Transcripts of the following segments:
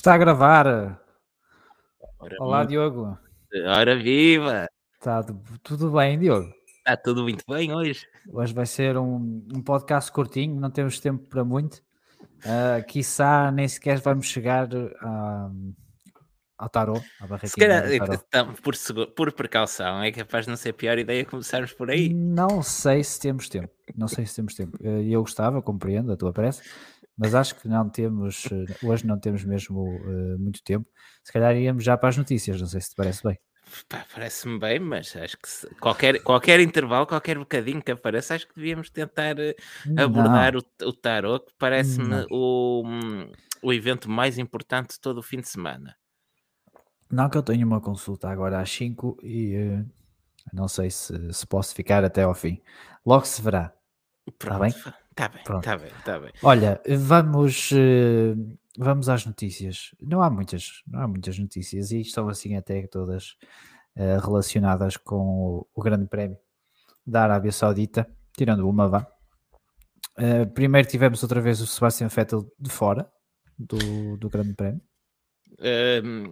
Está a gravar. Ora, Olá, Diogo. Ora viva! Está tu- tudo bem, Diogo? Está tudo muito bem hoje. Hoje vai ser um, um podcast curtinho, não temos tempo para muito. Uh, quiçá nem sequer vamos chegar ah, ao tarot, à Se barraquinha calhar, então, por, por precaução, é capaz de não ser a pior ideia começarmos por aí. Não sei se temos tempo. Não sei se temos tempo. Eh, Eu gostava, compreendo a tua pressa, mas acho que não temos, eh, hoje não temos mesmo eh, muito tempo. Se calhar íamos já para as notícias, não sei se te parece bem. Parece-me bem, mas acho que se- qualquer, qualquer intervalo, qualquer bocadinho que apareça, acho que devíamos tentar eh, abordar o, o tarot, que parece-me o, o evento mais importante de todo o fim de semana. Não que eu tenho uma consulta agora às 5 e eh, não sei se, se posso ficar até ao fim. Logo se verá. Pronto, bem? Está bem, está bem, está bem. Olha, vamos, eh, vamos às notícias. Não há muitas, não há muitas notícias e estão assim até todas eh, relacionadas com o, Grande Prémio da Arábia Saudita, tirando uma vá. Eh, primeiro tivemos outra vez o Sebastian Vettel de fora do, do Grande Prémio.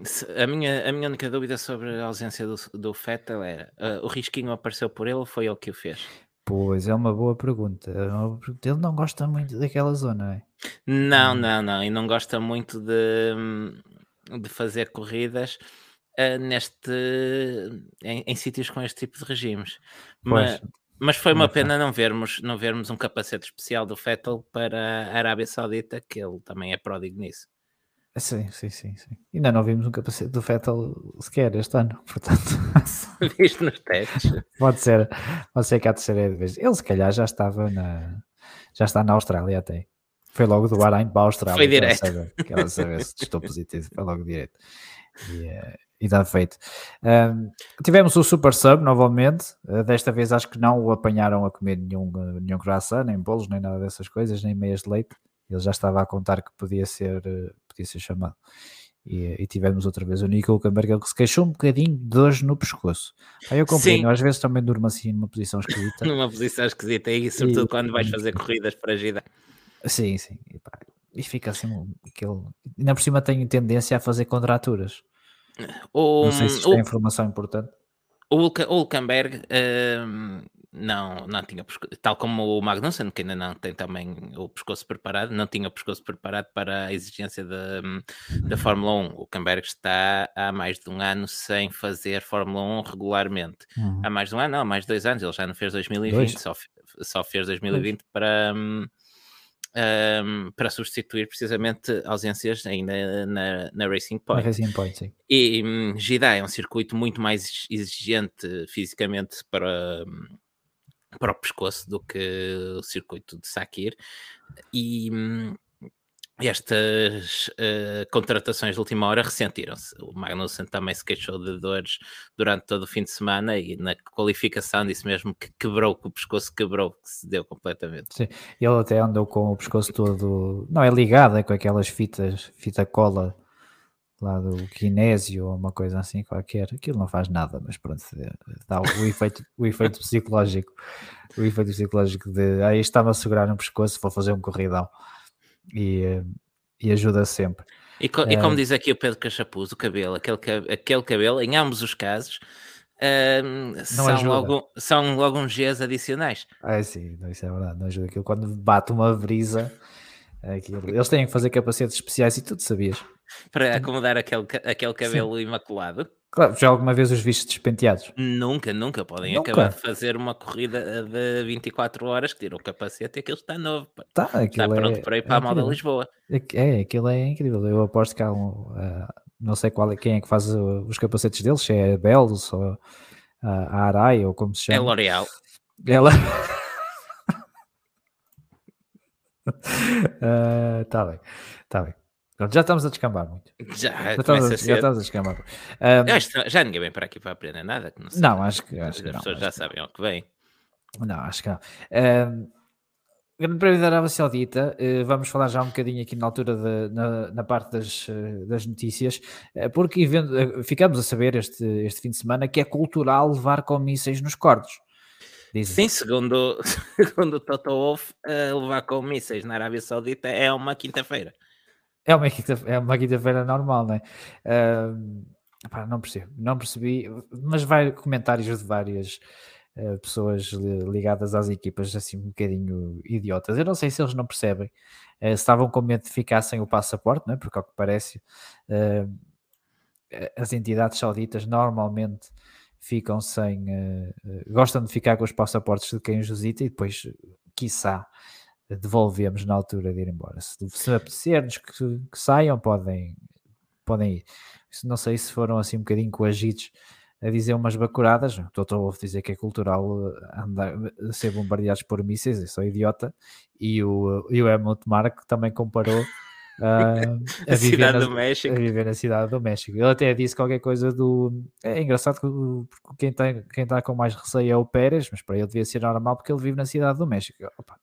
Se- a, minha, a minha única dúvida sobre a ausência do, do Fettel era ah, o risquinho apareceu por ele ou foi ele que o fez? Pois é uma boa pergunta. é uma boa pergunta. Ele não gosta muito daquela zona, é? Não, não, não, e não gosta muito de, hum, de fazer corridas ah, neste em, em sítios com este tipo de regimes. Mas, Pois, mas foi não uma pena não vermos, não vermos um capacete especial do Fettel para a Arábia Saudita, que ele também é pródigo nisso. Sim, sim, sim, sim. Ainda não vimos um capacete do Vettel sequer este ano, portanto. Visto nos testes. Pode ser, pode ser que a terceira vez. Ele se calhar já estava na. Já está na Austrália até. Foi logo do Bahrein para a Austrália. Foi direto. saber- Quero saber se estou positivo. Foi logo direto. E, eh, e está feito. Ahm, tivemos o Super Sub novamente. Eh, desta vez acho que não o apanharam a comer nenhum, eh, nenhum croissant, nem bolos, nem nada dessas coisas, nem meias de leite. Ele já estava a contar que podia ser, eh, podia ser chamado. E, e tivemos outra vez o Nico Hulkenberg que se queixou um bocadinho de dores no pescoço. Aí eu compreendo, Sim. às vezes também durmo assim numa posição esquisita. Numa posição esquisita aí, sobretudo E- quando vais fazer corridas para a gira. Sim, sim. E, pá, e fica assim aquele. Ainda por cima tenho tendência a fazer contraturas. O, Não sei se isto o, é informação importante. o Hulkenberg hum, não, não tinha pescoço, tal como o Magnussen, que ainda não tem também o pescoço preparado, não tinha o pescoço preparado para a exigência da, hum, da Fórmula 1. O Hulkenberg está há mais de um ano sem fazer Fórmula 1 regularmente. Uhum. Há mais de um ano, não, há mais de dois anos, ele já não fez 2020, Dois? só, só fez 2020 para, hum, hum, para substituir precisamente ausências ainda na, na Racing Na Point. Racing Point, sim. E Jeddah é um circuito muito mais exigente fisicamente para, hum, para o pescoço do que o circuito de Sakir. E hum, estas eh, contratações de última hora ressentiram-se. O Magnussen também se queixou de dores durante todo o fim de semana e na qualificação disse mesmo que quebrou, que o pescoço quebrou, que se deu completamente. Sim. Ele até andou com o pescoço todo. Não, é ligado, é com aquelas fitas, fita cola lá do kinésio ou uma coisa assim qualquer. Aquilo não faz nada, mas pronto, é, dá o efeito, o efeito psicológico. O efeito psicológico de aí está-me a segurar no pescoço, vou fazer um corridão. E, eh, e ajuda sempre. E, e como Eh, diz aqui o Pedro Cachapuz, o cabelo, aquele, aquele cabelo, em ambos os casos, hum, são, ajuda. logo, são logo uns Gs adicionais. É sim, não, isso é verdade, não ajuda aquilo. Quando bate uma brisa, aquilo- eles têm que fazer capacetes especiais e tudo sabias. Para acomodar aquele, aquele cabelo imaculado. Claro, já alguma vez os vistos despenteados? Nunca, nunca podem Nunca. acabar de fazer uma corrida de 24 horas que tira o capacete e aquilo está novo. Tá, Está pronto é, para ir é para a moda incrível. Lisboa. É, aquilo é incrível. Eu aposto que há um. ah, não sei qual é, quem é que faz uh, os capacetes deles, se é a Belos ou a, a Arai ou como se É chama. L'Oreal. Ela. Está bem, está bem. Pronto, já estamos a descambar muito. Já Já estamos a, a já estamos a descambar. Que já ninguém vem para aqui para aprender nada. que não, sei. não, acho que, acho As que não. pessoas já acho que- sabem ao que vem. Não, acho que não. Ahm, Grande Prémio da Arábia Saudita, eh, vamos falar já um bocadinho aqui na altura de- na, na parte das, eh, das notícias, eh, porque evento- ficamos a saber este, este fim de semana que é cultural levar com mísseis nos cordos. Dizem. Sim, segundo, segundo o Toto Wolff, levar com mísseis na Arábia Saudita é uma quinta-feira. É uma quinta-feira é uma quinta normal, não é? Uh, pá, não percebo, não percebi, mas vai comentários de várias uh, pessoas ligadas às equipas assim um bocadinho idiotas. Eu não sei se eles não percebem, uh, estavam com medo de ficar sem o passaporte, não é? porque ao que parece as entidades sauditas normalmente ficam sem, gostam de ficar com os passaportes de quem os visita e depois, quiçá, devolvemos na altura de ir embora. Se, se apetecer-nos que, que, saiam, podem, podem ir. Não sei se foram assim um bocadinho coagidos a dizer umas bacuradas. O Toto Wolff dizer que é cultural eh, andar, ser bombardeados por mísseis, eu sou idiota. E o, e o Helmut Mark também comparou Uh, a, a, viver na, a, viver na, cidade do México. Ele até disse qualquer coisa do. É engraçado que quem está quem tá com mais receio é o Pérez, mas para ele devia ser normal porque ele vive na cidade do México. Opa.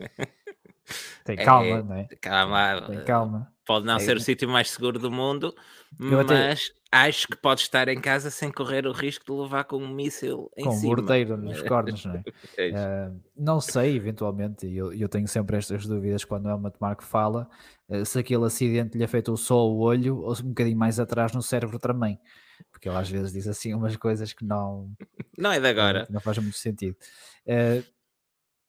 Tem calma, é, não é? Calma. Tem calma. Pode não é, ser o sítio mais seguro do mundo, mas até... acho que pode estar em casa sem correr o risco de levar com um míssil em com cima. Com um bordeiro nos cornos, não é? é uh, não sei, eventualmente, e eu, eu tenho sempre estas dúvidas quando é uma Marco fala, uh, se aquele acidente lhe afetou só o olho ou um bocadinho mais atrás no cérebro também. Porque ele às vezes diz assim umas coisas que não... Não é de agora. Não, não faz muito sentido. Uh,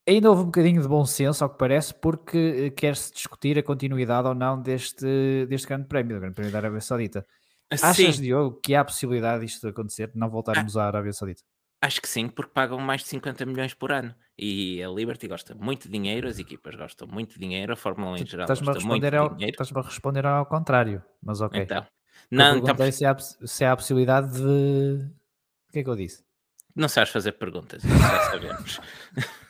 Ainda houve um bocadinho de bom senso, ao que parece, porque eh, quer-se discutir a continuidade ou não deste, deste grande prémio, do grande prémio da Arábia Saudita. Achas, sim. Diogo, que há possibilidade disto acontecer, de não voltarmos ah, à Arábia Saudita? Acho que sim, porque pagam mais de 50 milhões por ano. E a Liberty gosta muito de dinheiro, as equipas gostam muito de dinheiro, a Fórmula 1 em geral gosta muito de ao, dinheiro. Estás-me a responder ao contrário, mas ok. Então, não, então... se, há, se há a possibilidade de... O que é que eu disse? Não sabes fazer perguntas, já sabemos.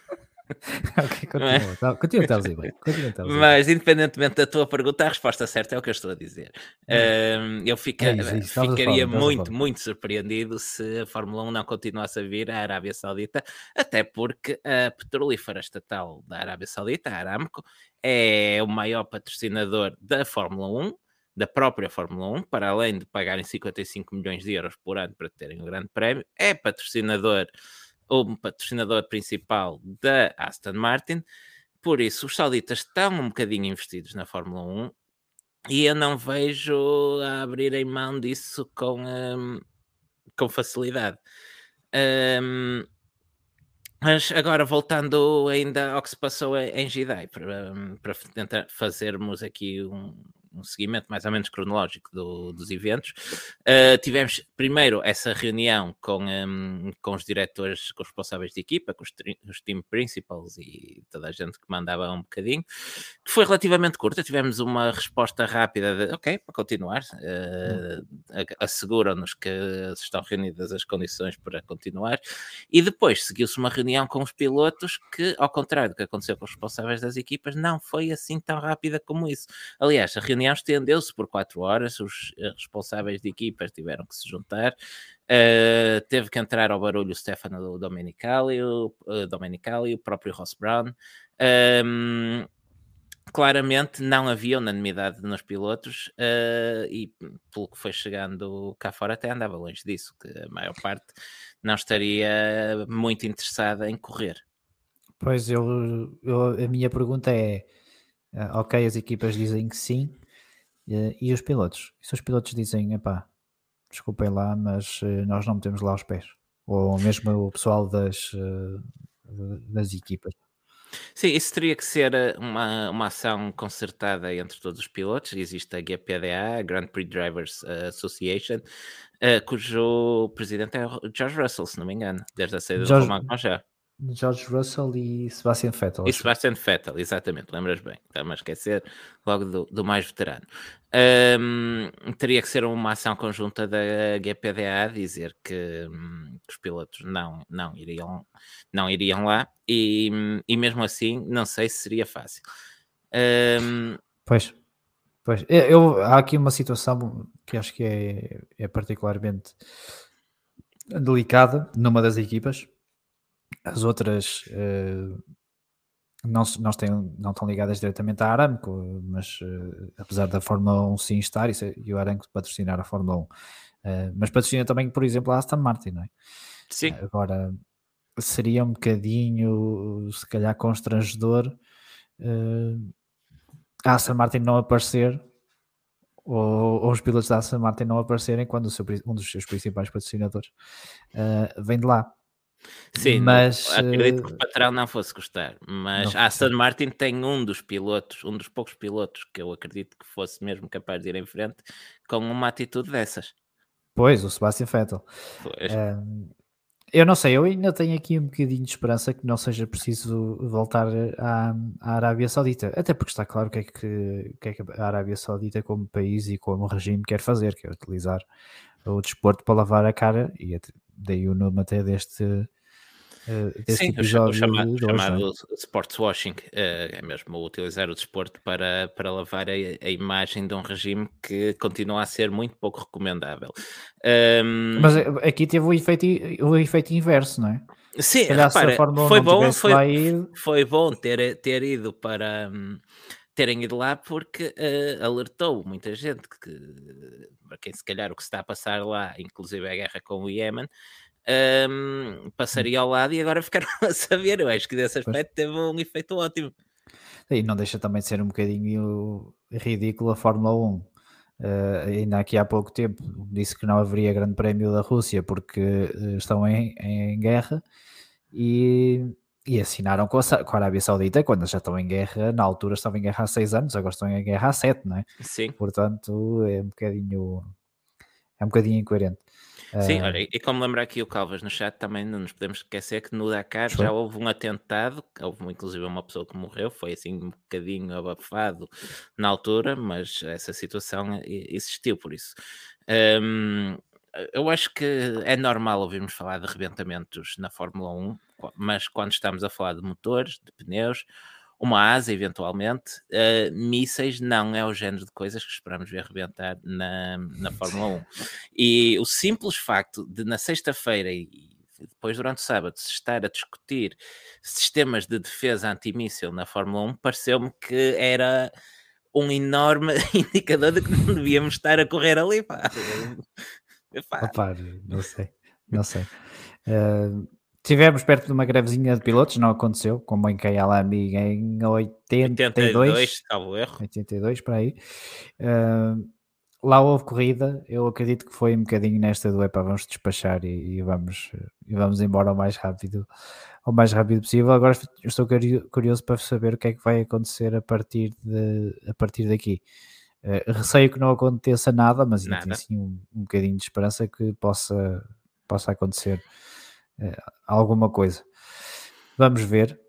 ok, continua. Mas... Tá, continua, bem. Continua, Mas, independentemente da tua pergunta, a resposta certa é o que eu estou a dizer. Um, eu fica, é isso, é isso. ficaria muito, muito surpreendido se a Fórmula 1 não continuasse a vir à Arábia Saudita, até porque a petrolífera estatal da Arábia Saudita, a Aramco, é o maior patrocinador da Fórmula 1 da própria Fórmula 1, para além de pagarem 55 milhões de euros por ano para terem o um grande prémio, é patrocinador o patrocinador principal da Aston Martin. Por isso, os sauditas estão um bocadinho investidos na Fórmula 1 e eu não vejo a abrirem mão disso com, um, com facilidade. Um, mas agora voltando ainda ao que se passou em Jedi, para, hum, para tentar fazermos aqui um, um seguimento mais ou menos cronológico do, dos eventos. Uh, tivemos primeiro essa reunião com, um, com os diretores, com os responsáveis de equipa, com os, os team principals e toda a gente que mandava um bocadinho, que foi relativamente curta. Tivemos uma resposta rápida de ok, para continuar. Uh, Asseguram-nos que estão reunidas as condições para continuar. E depois seguiu-se uma reunião com os pilotos que, ao contrário do que aconteceu com os responsáveis das equipas, não foi assim tão rápida como isso. Aliás, a reunião reunião estendeu-se por quatro horas, os eh, responsáveis de equipas tiveram que se juntar, uh, teve que entrar ao barulho o Stefano Domenicali, o, uh, Domenicali, o próprio Ross Brown. Um, ehm, claramente não havia unanimidade nos pilotos uh, e pelo que foi chegando cá fora até andava longe disso, que a maior parte não estaria muito interessada em correr. Pois eu, eu a minha pergunta é ok, as equipas dizem que sim, e, e os pilotos? E se os pilotos dizem, epá, desculpem lá, mas uh, nós não metemos lá os pés? Ou mesmo o pessoal das, uh, das equipas? Sim, isso teria que ser eh, uma, uma ação concertada entre todos os pilotos. Existe a GPDA, a Grand Prix Drivers Association, uh, cujo presidente é o George Russell, se não me engano, desde a saída George... do Romain já. George Russell e Sebastian Vettel. E Sebastian Vettel, exatamente, lembras bem. Estava a esquecer logo do, do mais veterano. Um, teria que ser uma ação conjunta da GPDA dizer que, um, que, os pilotos não, não, iriam, não iriam lá e, e mesmo assim não sei se seria fácil. Um, pois, pois. Eu, há aqui uma situação que acho que é, é particularmente delicada numa das equipas as outras uh, não, não, têm, não estão ligadas diretamente à Aramco, mas uh, apesar da Fórmula 1 sim estar e, e o Aramco patrocinar a Fórmula 1, uh, eh, mas patrocina também, por exemplo, a Aston Martin, não é? Sim. agora, seria um bocadinho, se calhar, constrangedor a Aston Martin não aparecer ou, ou, os pilotos da Aston Martin não aparecerem quando seu, um dos seus principais patrocinadores uh, vem de lá. Sim, mas não, acredito que o patrão não fosse gostar, mas a Aston Martin tem um dos pilotos, um dos poucos pilotos que eu acredito que fosse mesmo capaz de ir em frente com uma atitude dessas. Pois, o Sebastian Vettel. eu não sei, eu ainda tenho aqui um bocadinho de esperança que não seja preciso voltar à, à Arábia Saudita, até porque está claro o que, é que, que, é que a Arábia Saudita, como país e como regime, quer fazer, quer utilizar o desporto para lavar a cara, e daí o nome até deste, uh, Sim, episódio. Chamado, hoje, chamado é? sports washing uh, é mesmo utilizar o desporto para, para lavar a, a, imagem de um regime que continua a ser muito pouco recomendável. Um... Mas eh, aqui teve o efeito, o efeito inverso, não é? Sim, repara, foi bom, foi, foi bom ter, ter ido para. Um, terem ido lá porque uh, alertou muita gente que, para quem se calhar o que se está a passar lá, inclusive a guerra com o Iémen, um, passaria ao lado e agora ficaram a saber. Eu acho que desse aspecto teve um efeito ótimo. E não deixa também de ser um bocadinho ridículo a Fórmula 1. Uh, eh, ainda aqui há pouco tempo disse que não haveria grande prémio da Rússia porque uh, estão em, em guerra e e assinaram com a, com a, Arábia Saudita quando já estão em guerra, na altura estavam em guerra há seis anos, agora estão em guerra há sete, não é? Sim. Portanto, é um bocadinho é um bocadinho incoerente. Sim, uh, olha, e como lembrar aqui o Calvas no chat, também não nos podemos esquecer que no Dakar já houve um atentado, houve inclusive uma pessoa que morreu, foi assim um bocadinho abafado na altura, mas essa situação existiu por isso. Um, eu acho que é normal ouvirmos falar de arrebentamentos na Fórmula 1, mas quando estamos a falar de motores, de pneus, uma asa eventualmente, uh, mísseis não é o género de coisas que esperamos ver arrebentar na, na Fórmula 1. E o simples facto de na sexta-feira e depois durante o sábado se estar a discutir sistemas de defesa antimíssil na Fórmula 1, pareceu-me que era um enorme indicador de que não devíamos estar a correr ali. Pá. Opa, não sei, não sei. Uh, tivemos perto de uma grevezinha de pilotos, não aconteceu, como em Kyalami em 82. 82, salvo erro. 82, para aí. Uh, lá houve corrida, eu acredito que foi um bocadinho nesta do EPA, vamos despachar e, e, vamos, e vamos embora o mais rápido, o mais rápido possível. Agora estou curioso para saber o que é que vai acontecer a partir, de, a partir daqui. Uh, receio que não aconteça nada, mas ainda tenho assim um, um bocadinho de esperança que possa, possa acontecer alguma coisa. Vamos ver.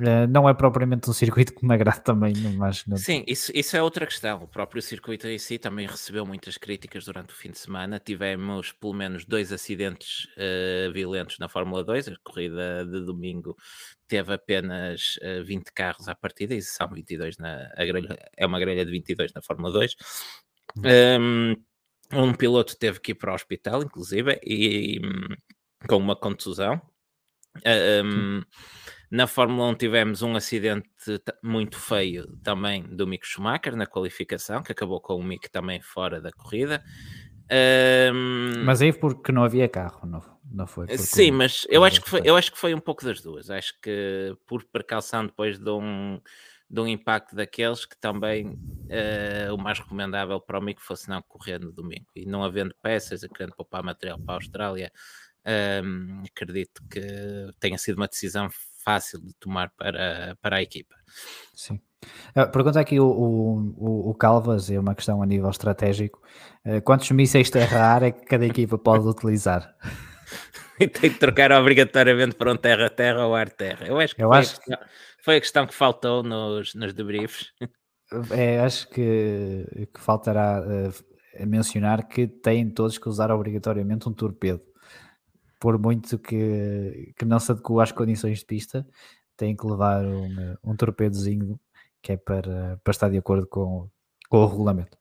Uh, não é propriamente um circuito que me agrada também, mas sim, isso, isso é outra questão. O próprio circuito em si também recebeu muitas críticas durante o fim de semana. Tivemos pelo menos dois acidentes uh, violentos na Fórmula 2. A corrida de domingo teve apenas uh, 20 carros à partida, e são 22 na grelha, é uma grelha de 22 na Fórmula 2. Um, um piloto teve que ir para o hospital, inclusive, e, um, com uma contusão. Um, na Fórmula 1 tivemos um acidente muito feio também do Mick Schumacher na qualificação, que acabou com o Mick também fora da corrida. Um... Mas aí porque não havia carro, não, não foi? Sim, mas eu acho, que foi, eu acho que foi um pouco das duas. Acho que por precaução depois de um, de um impacto daqueles que também uh, o mais recomendável para o Mick fosse não correr no domingo. E não havendo peças, querendo poupar material para a Austrália, um, acredito que tenha sido uma decisão fácil de tomar para, para a equipa. Sim. Pergunta aqui o, o, o Calvas, é uma questão a nível estratégico. Ah, quantos mísseis terra-ar é que cada equipa pode utilizar? Tem que trocar obrigatoriamente para um terra-terra ou ar-terra. Eu acho que, Eu foi, acho a questão, que... foi a questão que faltou nos, nos debriefs. É, acho que, que faltará uh, mencionar que têm todos que usar obrigatoriamente um torpedo por muito que, que não se adequa às condições de pista, tem que levar um, um torpedozinho que é para, para estar de acordo com, com o regulamento.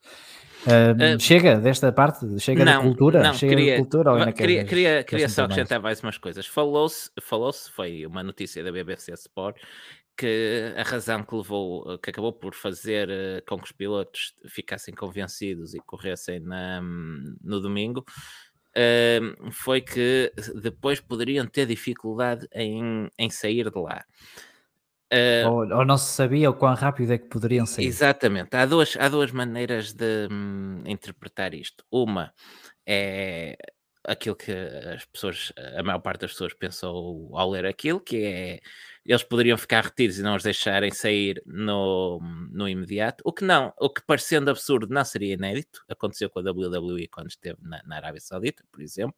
Uh, uh, chega desta parte? Chega não, da cultura? Não, chega queria, da cultura ou ainda queria, queres, queria, queria só acrescentar mais umas coisas. Falou-se, falou-se, foi uma notícia da BBC Sport, que a razão que levou, que acabou por fazer uh, com que os pilotos ficassem convencidos e corressem na, no domingo uh, foi que depois poderiam ter dificuldade em, em sair de lá. Uh, ou, ou, não se sabia o quão rápido é que poderiam sair. Exatamente. Há duas, há duas maneiras de hum, interpretar isto. Uma é aquilo que as pessoas, a maior parte das pessoas pensou ao ler aquilo, que é eles poderiam ficar retidos e não os deixarem sair no, no imediato, o que não, o que parecendo absurdo não seria inédito, aconteceu com a WWE quando esteve na, na Arábia Saudita, por exemplo.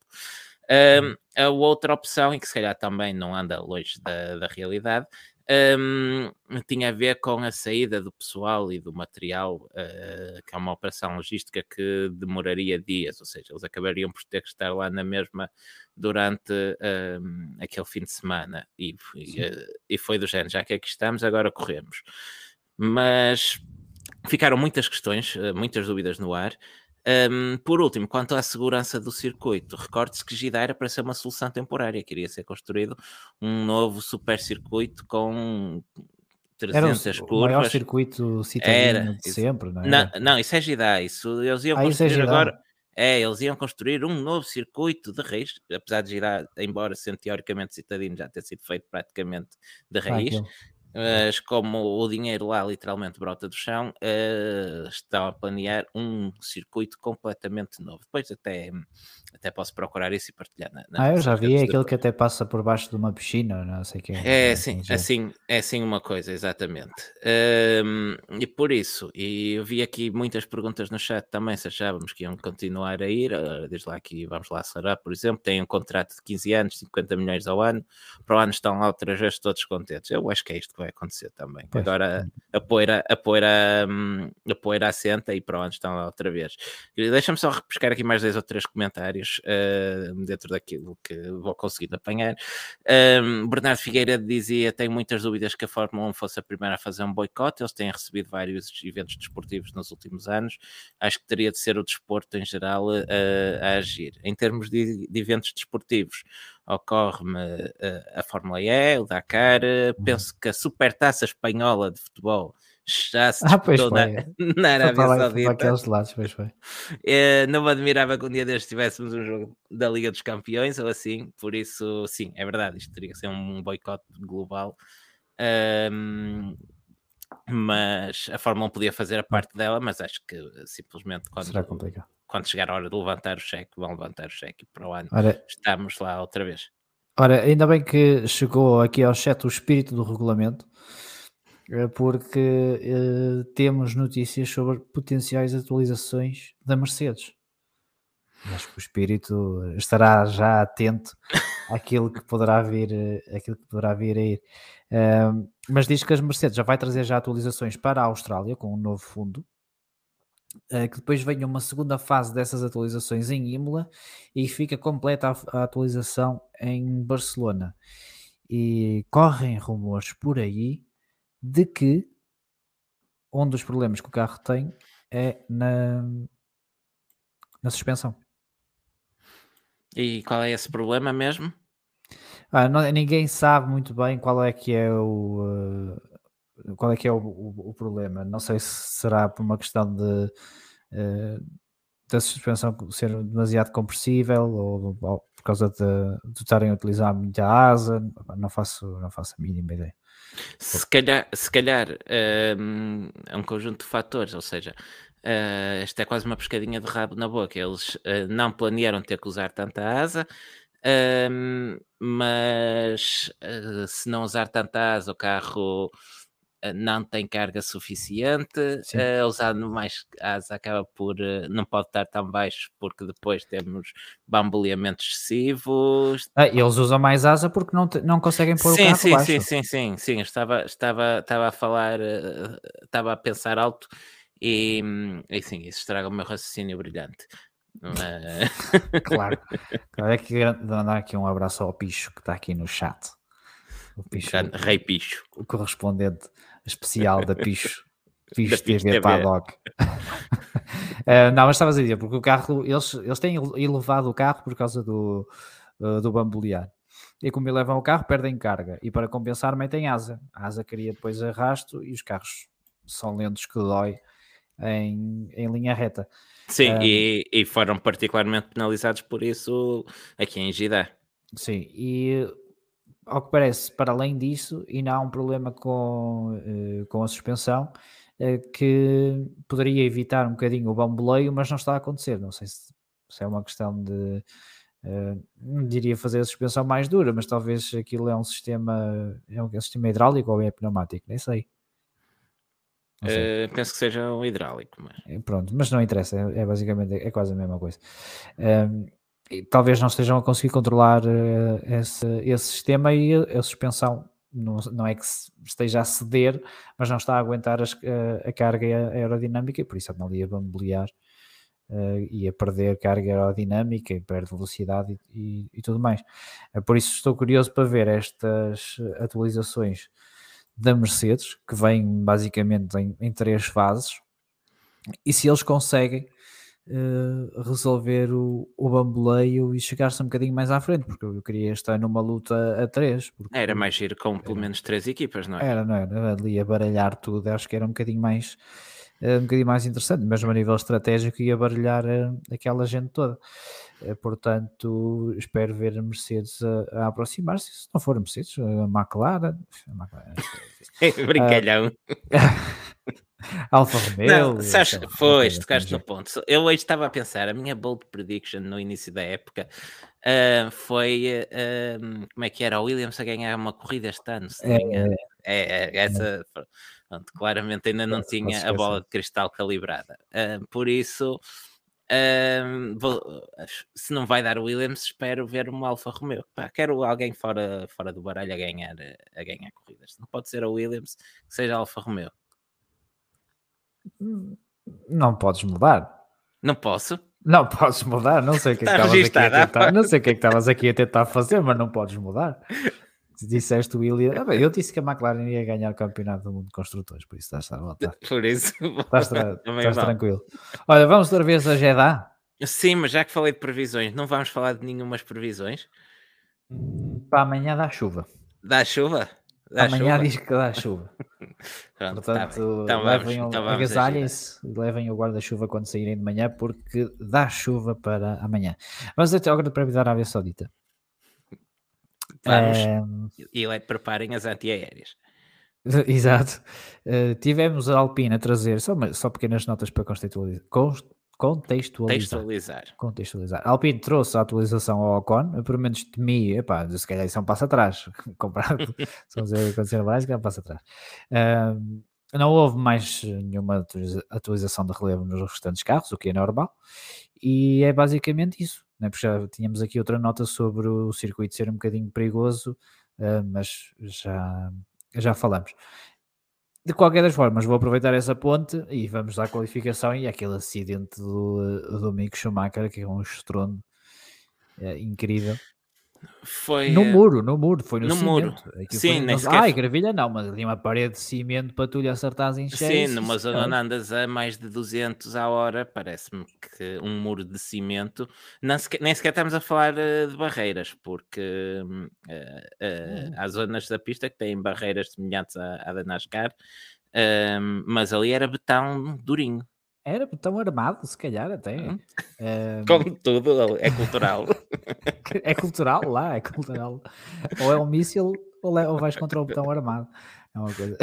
Um, a outra opção, e que se calhar também não anda longe da, da realidade, um, tinha a ver com a saída do pessoal e do material, uh, que é uma operação logística que demoraria dias, ou seja, eles acabariam por ter que estar lá na mesma durante um, aquele fim de semana. E, e, uh, e foi do género, já que aqui estamos, agora corremos. Mas ficaram muitas questões, uh, muitas dúvidas no ar. Um, por último, quanto à segurança do circuito, recorde-se que Gida era para ser uma solução temporária, queria ser construído um novo super circuito com 300 era o, curvas. O maior circuito citadino de sempre, não é? Não, não, isso é Gida, isso eles iam ah, construir é agora. É, eles iam construir um novo circuito de raiz, apesar de girar, embora sendo teoricamente citadino, já ter sido feito praticamente de raiz. Ah, mas como o dinheiro lá literalmente brota do chão, uh, estão a planear um circuito completamente novo. Depois até, até posso procurar isso e partilhar. Na, ah, eu já vi, é aquele que até passa por baixo de uma piscina, não sei o que é. É, sim, assim, é assim uma coisa, exatamente. Um, e por isso, e eu vi aqui muitas perguntas no chat também, se achávamos que iam continuar a ir, desde lá aqui, vamos lá, Sará, por exemplo, tem um contrato de 15 anos, 50 milhões ao ano, para o ano estão lá outras vezes todos contentes. Eu acho que é isto vai acontecer também. Pois. Agora a poeira, a, poeira, hum, a poeira assenta e pronto, estão lá outra vez. Deixa-me só repescar aqui mais dois ou três comentários uh, dentro daquilo que vou conseguir apanhar. Um, Bernardo Figueira dizia: Tenho muitas dúvidas que a Fórmula 1 fosse a primeira a fazer um boicote. Eles têm recebido vários eventos desportivos nos últimos anos. Acho que teria de ser o desporto em geral uh, a agir. Em termos de, de eventos desportivos, ocorre-me uh, a Fórmula E, o Dakar, uh, penso que a Supertaça Espanhola de Futebol já se ah, na, na Arábia Saudita. Aqueles lados, pois foi. Uh, não me admirava que um dia destes tivéssemos um jogo da Liga dos Campeões ou assim, por isso, sim, é verdade, isto teria que ser um boicote global. Um, mas a Fórmula 1 podia fazer a parte dela, mas acho que simplesmente quando, Será complicado quando chegar a hora de levantar o cheque, vão levantar o cheque para o ano ora, estamos lá outra vez. Ora, ainda bem que chegou aqui ao chat o espírito do regulamento, eh, porque eh, temos notícias sobre potenciais atualizações da Mercedes. Acho que o espírito estará já atento àquilo que poderá vir, eh, àquilo que poderá vir a ir. Uh, mas diz que as Mercedes já vai trazer já atualizações para a Austrália com um novo fundo eh, que depois venha uma segunda fase dessas atualizações em Imola e fica completa a, a atualização em Barcelona. E correm rumores por aí de que um dos problemas que o carro tem é na, na suspensão. E qual é esse problema mesmo? Ah, não, ninguém sabe muito bem qual é que é o, uh, qual é que é o, o, o, problema? Não sei se será por uma questão de uh, da suspensão ser demasiado compressível ou, ou por causa de, de estarem a utilizar muita asa, não faço, não faço a mínima ideia. Se calhar, se calhar um, é um conjunto de fatores, ou seja, uh, esta é quase uma pescadinha de rabo na boca. Eles uh, não planearam ter que usar tanta asa, um, mas uh, se não usar tanta asa, o carro eh, não tem carga suficiente, uh, usando mais asa acaba por uh, não pode estar tão baixo porque depois temos bamboleamento excessivo. Ah, eles usam mais asa porque não, não conseguem pôr sim, o carro sim, baixo. Sim, sim, sim, sim, estava, estava, estava a falar, uh, estava a pensar alto e, e sim, isso estraga o meu raciocínio brilhante. Claro, claro, é que dar aqui um abraço ao Picho que está aqui no chat. O Picho, Rei Picho, o correspondente especial da Picho. Picho da TV, TV Paddock. uh, não, mas estavas a dizer, porque o carro, eles, eles têm elevado o carro por causa do, uh, do bambolear. E como elevam o carro, perdem carga. E para compensar, metem asa. A asa cria depois arrasto e os carros são lentos que dói em, em linha reta. Sim, um, e, e, foram particularmente penalizados por isso aqui em Gidá. Sim, e ao que parece, para além disso, ainda há um problema com, uh, com a suspensão uh, que poderia evitar um bocadinho o bamboleio, mas não está a acontecer. Não sei se, se é uma questão de. Uh, não diria fazer a suspensão mais dura, mas talvez aquilo é um sistema é um, é um sistema hidráulico ou é pneumático, nem sei. Uh, penso que seja um hidráulico, mas... É, pronto, mas não interessa, é, é basicamente é quase a mesma coisa. Um, talvez não estejam a conseguir controlar uh, esse, esse sistema e a, a suspensão não, não, é que esteja a ceder, mas não está a aguentar as, a, a, carga aerodinâmica e por isso anda ali a bambolear uh, e a perder carga aerodinâmica e perde velocidade e, e, e tudo mais. Por isso estou curioso para ver estas atualizações da Mercedes, que vem basicamente em, em três fases, e se eles conseguem uh, resolver o, o bamboleio e chegar-se um bocadinho mais à frente, porque eu queria estar numa luta a três. Era mais giro com pelo menos três equipas, não é? Era, não era? Ali a baralhar tudo, acho que era um bocadinho mais. Uh, um bocadinho mais interessante, mesmo a nível estratégico, ia baralhar uh, aquela gente toda. Eh, portanto, espero ver a Mercedes a, a aproximar-se. Se não for a Mercedes, a McLaren. A McLaren Brincalhão. Uh, Alfa Romeo. Não, sabes, foi, tocaste no ponto. Eu hoje estava a pensar, a minha bold prediction no início da época uh, foi uh, como é que era? O Williams a ganhar uma corrida este ano. Se é, é, é, essa. Pronto, claramente ainda não tinha a bola de cristal calibrada. Uh, por isso vou, se não vai dar o Williams, espero ver uma Alfa Romeo. Pá, quero alguém fora, fora do baralho a ganhar, a ganhar corridas. Não pode ser a Williams, que seja Alfa Romeo. Não podes mudar. Não posso? Não podes mudar, não sei o que, é que estavas aqui a tentar, não sei o que é que estavas aqui a tentar fazer, mas não podes mudar disseste o William. Ah, eu disse que a McLaren ia ganhar o campeonato do mundo de construtores, por isso estás a voltar. Por isso, estás, tra estás tranquilo. Olha, vamos outra vez a Jeddah. Sim, mas já que falei de previsões, não vamos falar de nenhumas previsões. Para amanhã dá chuva. Dá chuva? Dá amanhã chuva? diz que dá chuva. Pronto, tá Portanto, tá então levem, então agasalhem-se, levem o guarda-chuva quando saírem de manhã, porque dá chuva para amanhã. Vamos até agora para a Arábia Saudita. Vamos, é... e é, preparem as antiaéreas. Exato. Uh, tivemos a Alpine a trazer, só, só pequenas notas para contextualizar. Contextualizar. contextualizar. A Alpine trouxe a atualização ao Ocon, pelo menos temi, epá, se calhar isso é um passo atrás. Comprado, são os acontecer mais, que é um passo atrás. Uh, não houve mais nenhuma atualização de relevo nos restantes carros, o que é normal, e é basicamente isso né? porque já tínhamos aqui outra nota sobre o circuito ser um bocadinho perigoso, uh, mas já, já falamos. De qualquer das formas, vou aproveitar essa ponte e vamos à qualificação e aquele acidente do, do Mick Schumacher, que é um estrondo é, incrível. Foi no muro, no muro, foi no, no muro. Sim, nem sequer... Ai, gravilha não, mas ali uma parede de cimento para tu lhe acertares em cheio. Sim, numa zona onde andas a mais de 200 a hora, parece-me que um muro de cimento, sequer, nem sequer estamos a falar uh, de barreiras, porque uh, uh, há zonas da pista que têm barreiras semelhantes à, à da NASCAR, mas ali era betão durinho. Era tão armado, se calhar até. Hum. Um... Como tudo, é cultural. é cultural lá, é cultural. Ou é um míssil ou, ou vais contra o botão armado. É uma coisa.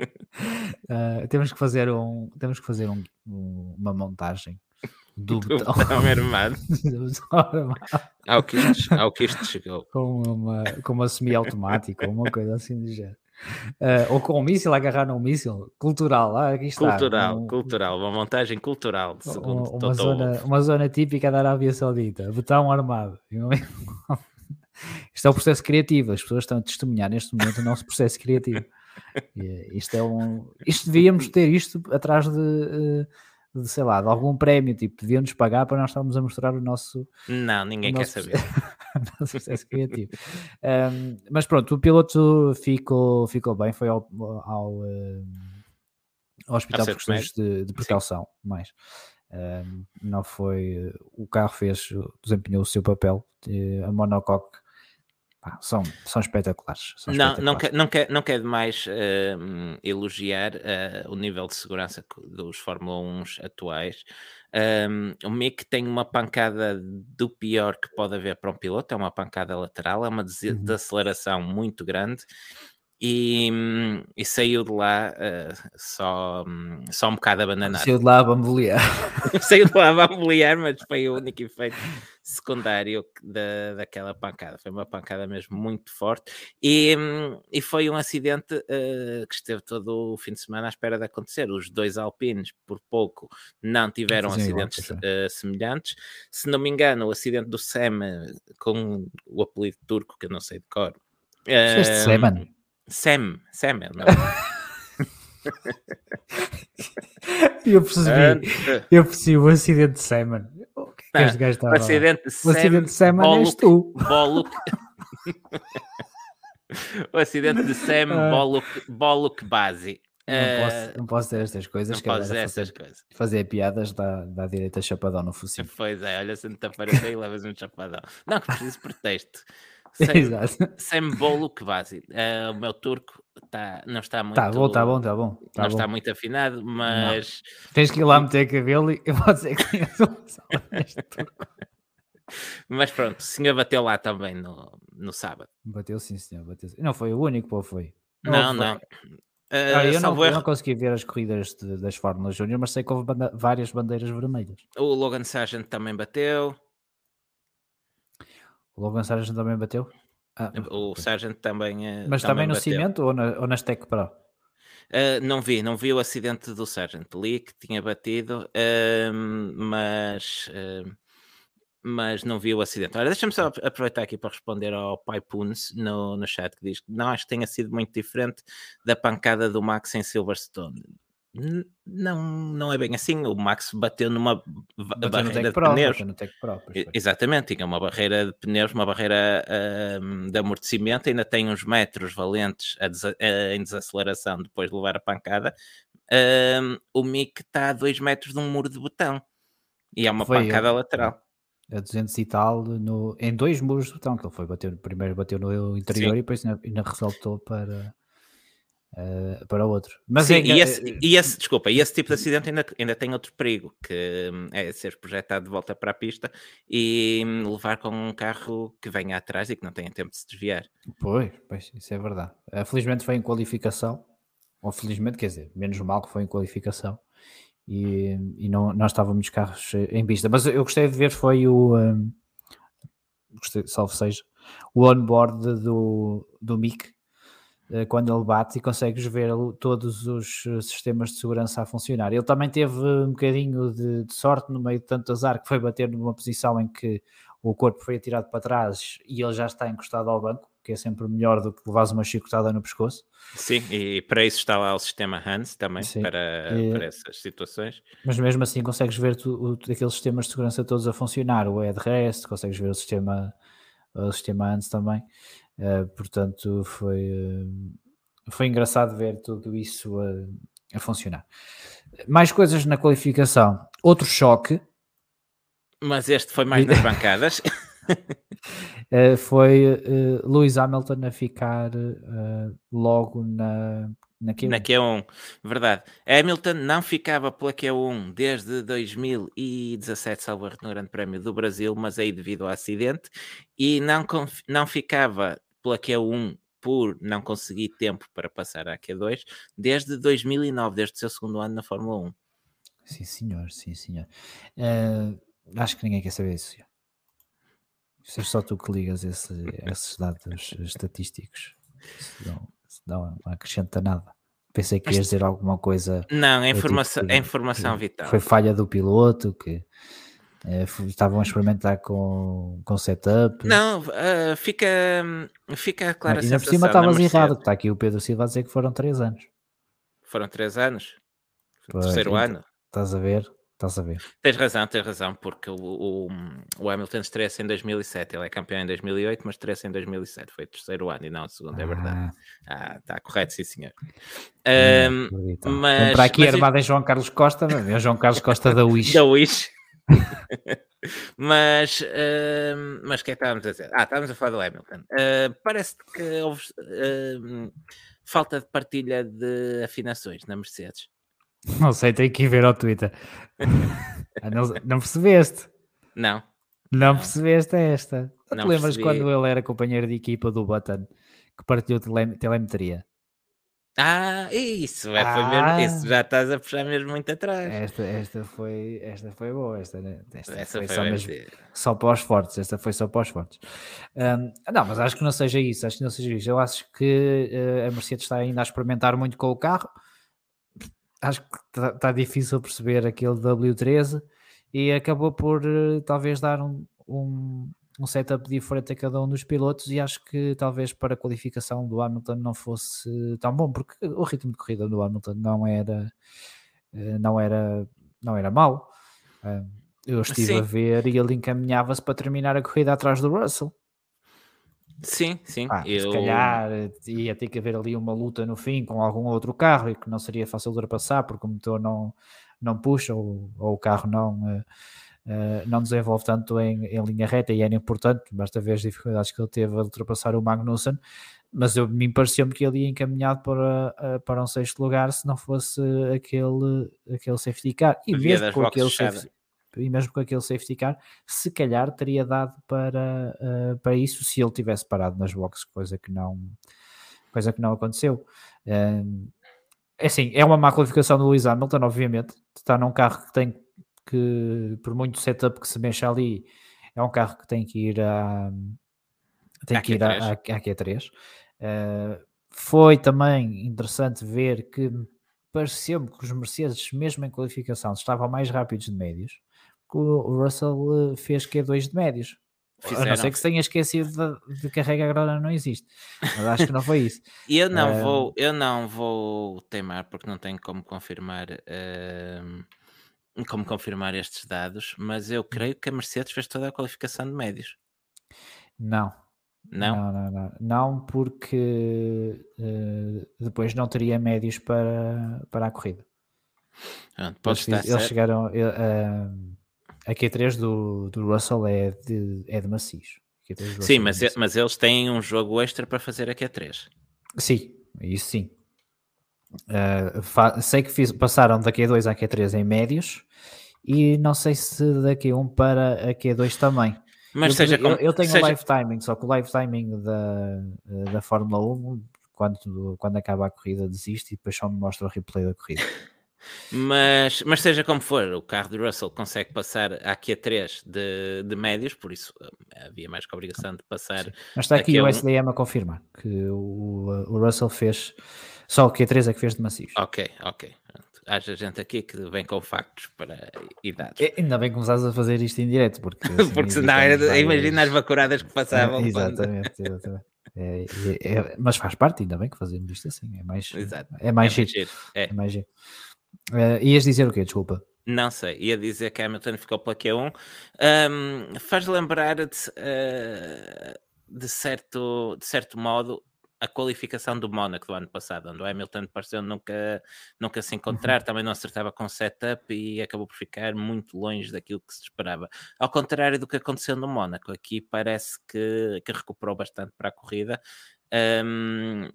uh, temos que fazer um, temos que fazer um, um, uma montagem do, do botão, botão armado. do botão armado. Ao que isto, ao que isto chegou. Com uma, com uma semi-automática, uma coisa assim do género. Uh, ou com um míssil, agarrar num míssil cultural. Ah, aqui está. Cultural, um, cultural, uma montagem cultural, segundo uma, zona, uma zona típica da Arábia Saudita, botão armado. Isto é o processo criativo, as pessoas estão a testemunhar neste momento o nosso processo criativo. E, isto é um. Isto devíamos ter isto atrás de. Uh, de, sei lá, de algum prémio, tipo, deviam-nos pagar para nós estarmos a mostrar o nosso. Não, ninguém quer saber. nosso processo criativo. Um, mas pronto, o piloto ficou, ficou bem, foi ao, ao, ao Hospital de Questões de, de, Precaução, Sim. mais. Um, não foi. O carro fez, desempenhou o seu papel. A monocoque são, são espetaculares. São não, espetaculares. não, quer, não, quer, não quer demais uh, elogiar uh, o nível de segurança dos Fórmula 1 atuais. Um, o Mick tem uma pancada do pior que pode haver para um piloto, é uma pancada lateral, é uma uhum. desaceleração muito grande e, e, saiu de lá uh, só, só um bocado abandonado. Saiu de lá a bambolear. saiu de lá a bambolear, mas foi o único efeito secundário da, daquela pancada. Foi uma pancada mesmo muito forte e, e foi um acidente uh, que esteve todo o fim de semana à espera de acontecer. Os dois alpinos, por pouco, não tiveram Sim, acidentes uh, semelhantes. Se não me engano, o acidente do Sam com o apelido turco, que eu não sei de cor. Uh, Seman. Sam, Sam é o nome. eu percebi, eu percebi o acidente de Simon. É este gajo estava O acidente de Sam, o acidente de Simon és tu. Bollock. o acidente de Sam Bollock, Bollock Base. Não, posso, não posso ter estas coisas. Não posso dizer estas coisas. Fazer piadas dá, dá direito a chapadão no focinho. Pois é, olha, se não te aparecer e levas um chapadão. Não, que preciso de pretexto. Sem, Exato. sem bolo que base. Uh, o meu turco tá, não está muito. Tá bom, tá bom, tá bom. Tá não bom. está muito afinado, mas. Não. Tens que ir lá meter cabelo e eu vou dizer que turco. Mas pronto, o senhor bateu lá também no, no sábado. Bateu sim, senhor. Bateu. Não foi o único, pô, foi. Não, não. não. Uh, ah, eu, não, eu, não, consegui ver as corridas de, das Fórmulas Júnior, mas sei que houve banda várias bandeiras vermelhas. O Logan Sargent também bateu. O Logan Sargent também bateu? Ah, o Sargent também. Eh, Mas também, também no bateu. cimento ou, na, ou nas Tech Pro? Uh, não vi, não vi o acidente do Sargent. Li que tinha batido, uh, mas, uh, mas não vi o acidente. Olha, deixa-me só aproveitar aqui para responder ao Pai Puns no, no chat que diz que não acho que tenha sido muito diferente da pancada do Max em Silverstone. Não, não é bem assim. O Max bateu numa bateu barreira de pneus. Exatamente, tinha uma barreira de pneus, uma barreira uh, de amortecimento, ainda tem uns metros valentes em desaceleração depois de levar a pancada. Uh, o Mick está a 2 metros de um muro de botão e é uma Foi pancada lateral. A 200 e tal no, em dois muros de botão, que ele foi bater, primeiro bateu no interior Sim. e depois ainda, ainda ressaltou para uh, para outro. Mas Sim, é, e, esse, e, esse, desculpa, e esse tipo de acidente ainda, ainda tem outro perigo, que hum, é ser projetado de volta para a pista e hum, levar com um carro que venha atrás e que não tenha tempo de se desviar. Pois, pois isso é verdade. Uh, felizmente foi em qualificação, ou felizmente, quer dizer, menos mal que foi em qualificação. E, e não, não estávamos carros em pista, mas eu gostei de ver foi o um, gostei, salvo seja o onboard do, do Mick eh, quando ele bate e consegues ver todos os eh, sistemas de segurança a funcionar. Ele também teve um bocadinho de, de, sorte no meio de tanto azar que foi bater numa posição em que o corpo foi atirado para trás e ele já está encostado ao banco, que é sempre melhor do que levares uma chicotada no pescoço. Sim, e para isso está lá o sistema Hans também, para, e, para essas situações. Mas mesmo assim consegues ver tu, aqueles sistemas de segurança todos a funcionar, o headrest, consegues ver o sistema, o sistema Hans também. Uh, portanto, foi, uh, foi engraçado ver tudo isso a, a, funcionar. Mais coisas na qualificação. Outro choque. Mas este foi mais nas bancadas. uh, foi Lewis Hamilton a ficar logo na, na Q1. Na Q1, verdade. Hamilton não ficava pela Q1 desde 2017, salvo no Grande Prémio do Brasil, mas aí devido ao acidente, e não, não ficava pela Q1 por não conseguir tempo para passar à Q2 desde 2009, desde o seu segundo ano na Fórmula 1. Sim, senhor, sim, senhor. Uh, acho que ninguém quer saber isso. Isso é só tu que ligas esse, esses dados estatísticos. Isso não, isso não acrescenta nada. Pensei que ias dizer alguma coisa. Não, é informação, tipo, é informação vital. Foi falha do piloto, que estavam a experimentar com, com setup. Não, uh, fica, fica clara a sensação. por cima estavas errado, está aqui o Pedro Silva a dizer que foram 3 anos. Foram 3 anos? Pois, terceiro então, ano? Estás a ver? Estás a ver. Tens razão, tens razão, porque o, o, o Hamilton estressa em 2007, ele é campeão em 2008, mas estressa em 2007, foi o terceiro ano e não o segundo, ah. é verdade. Ah, está correto, sim senhor. Um, mas, para aqui mas armada em João Carlos Costa, é João Carlos Costa da Wish. da Wish. Mas, uh, mas o que é que estávamos a dizer? Ah, estávamos a falar do Hamilton. Uh, Parece que houve uh, falta de partilha de afinações na Mercedes. Não sei, tenho que ir ver ao Twitter. Ah, não, não, percebeste? Não. Não, percebeste esta? Não, te lembras percebi. quando ele era companheiro de equipa do Button que partilhou telemetria? Ah, isso, é, foi mesmo, isso ah. já estás a puxar mesmo muito atrás. Esta, esta, foi, esta foi boa, esta, né? esta Essa foi, foi só, mesmo, só para os fortes, esta foi só para os fortes. Um, não, mas acho que não seja isso, acho que não seja isso. Eu acho que uh, a Mercedes está ainda a experimentar muito com o carro. Acho que está, está difícil perceber aquele W13 e acabou por uh, talvez dar um, um, um setup diferente a cada um dos pilotos e acho que talvez para a qualificação do Hamilton não fosse tão bom, porque o ritmo de corrida do Hamilton não era eh, não era não era mau. Eh, eu estive sim. a ver e ele encaminhava-se para terminar a corrida atrás do Russell. Sim, sim. Ah, eu... Se calhar eh, ia ter que haver ali uma luta no fim com algum outro carro e que não seria fácil de ultrapassar porque o motor não, não puxa ou, ou o carro não, Uh, não desenvolve tanto em, em, linha reta e era importante, basta ver as dificuldades que ele teve a ultrapassar o Magnussen, mas eu, me pareceu-me que ele ia encaminhado para, uh, para um sexto lugar se não fosse aquele, aquele safety car. E mesmo, com aquele safety, e mesmo com aquele safety car, se calhar teria dado para, uh, para isso se ele tivesse parado nas boxes, coisa que não, coisa que não aconteceu. é assim, é uma má qualificação do Lewis Hamilton, obviamente, está num carro que tem que por muito setup que se mexa ali, é um carro que tem que ir a tem que ir à, Q3. Uh, foi também interessante ver que pareceu-me que os Mercedes, mesmo em qualificação, estavam mais rápidos de médios, que o Russell eh, fez Q2 de médios. Fizeram. A não ser que se tenha esquecido de, de carregar agora não existe. Mas acho que não foi isso. eu não uh, vou, eu não vou teimar porque não tenho como confirmar uh, como confirmar estes dados, mas eu hum. creio que a Mercedes fez toda a qualificação de médios. Não. Não? Não, não, não. não porque uh, depois não teria médios para, para a corrida. Pronto, pode eles, estar eles chegaram. Uh, a Q3 do, do Russell é de, é de macios. Sim, mas, é mas eles têm um jogo extra para fazer a Q3. Sim, isso sim. Uh, sei que fiz, passaram da Q2 à Q3 em médios e não sei se da Q1 para a Q2 também. Mas eu, seja como, eu, eu tenho seja... o live timing, só que o live timing da, da Fórmula 1, quando, quando acaba a corrida, desiste e depois só me mostra o replay da corrida. Mas, mas seja como for, o carro de Russell consegue passar a Q3 de, de médios, por isso eh, havia mais que a obrigação de passar. Sim. Mas está aqui o SDM a confirmar que o, o Russell fez só o Q3 é que fez de macios. Ok, ok. Haja gente aqui que vem com factos para idades. É, ainda bem que começaste a fazer isto em direto, porque, assim, porque senão era, imagina as vacuradas que passavam. É, exatamente, quando... exatamente. É, é, é, mas faz parte, ainda bem que fazemos isto assim. É mais, Exato. É mais é giro. É. é mais giro. Uh, ias dizer o quê? Desculpa. Não sei, ia dizer que Hamilton ficou pela Q1. Um, faz lembrar de, uh, de, certo, de certo modo a qualificação do Mónaco do ano passado, onde o Hamilton pareceu nunca, nunca se encontrar, uhum. também não acertava com setup e acabou por ficar muito longe daquilo que se esperava. Ao contrário do que aconteceu no Mónaco, aqui parece que, que recuperou bastante para a corrida. Um,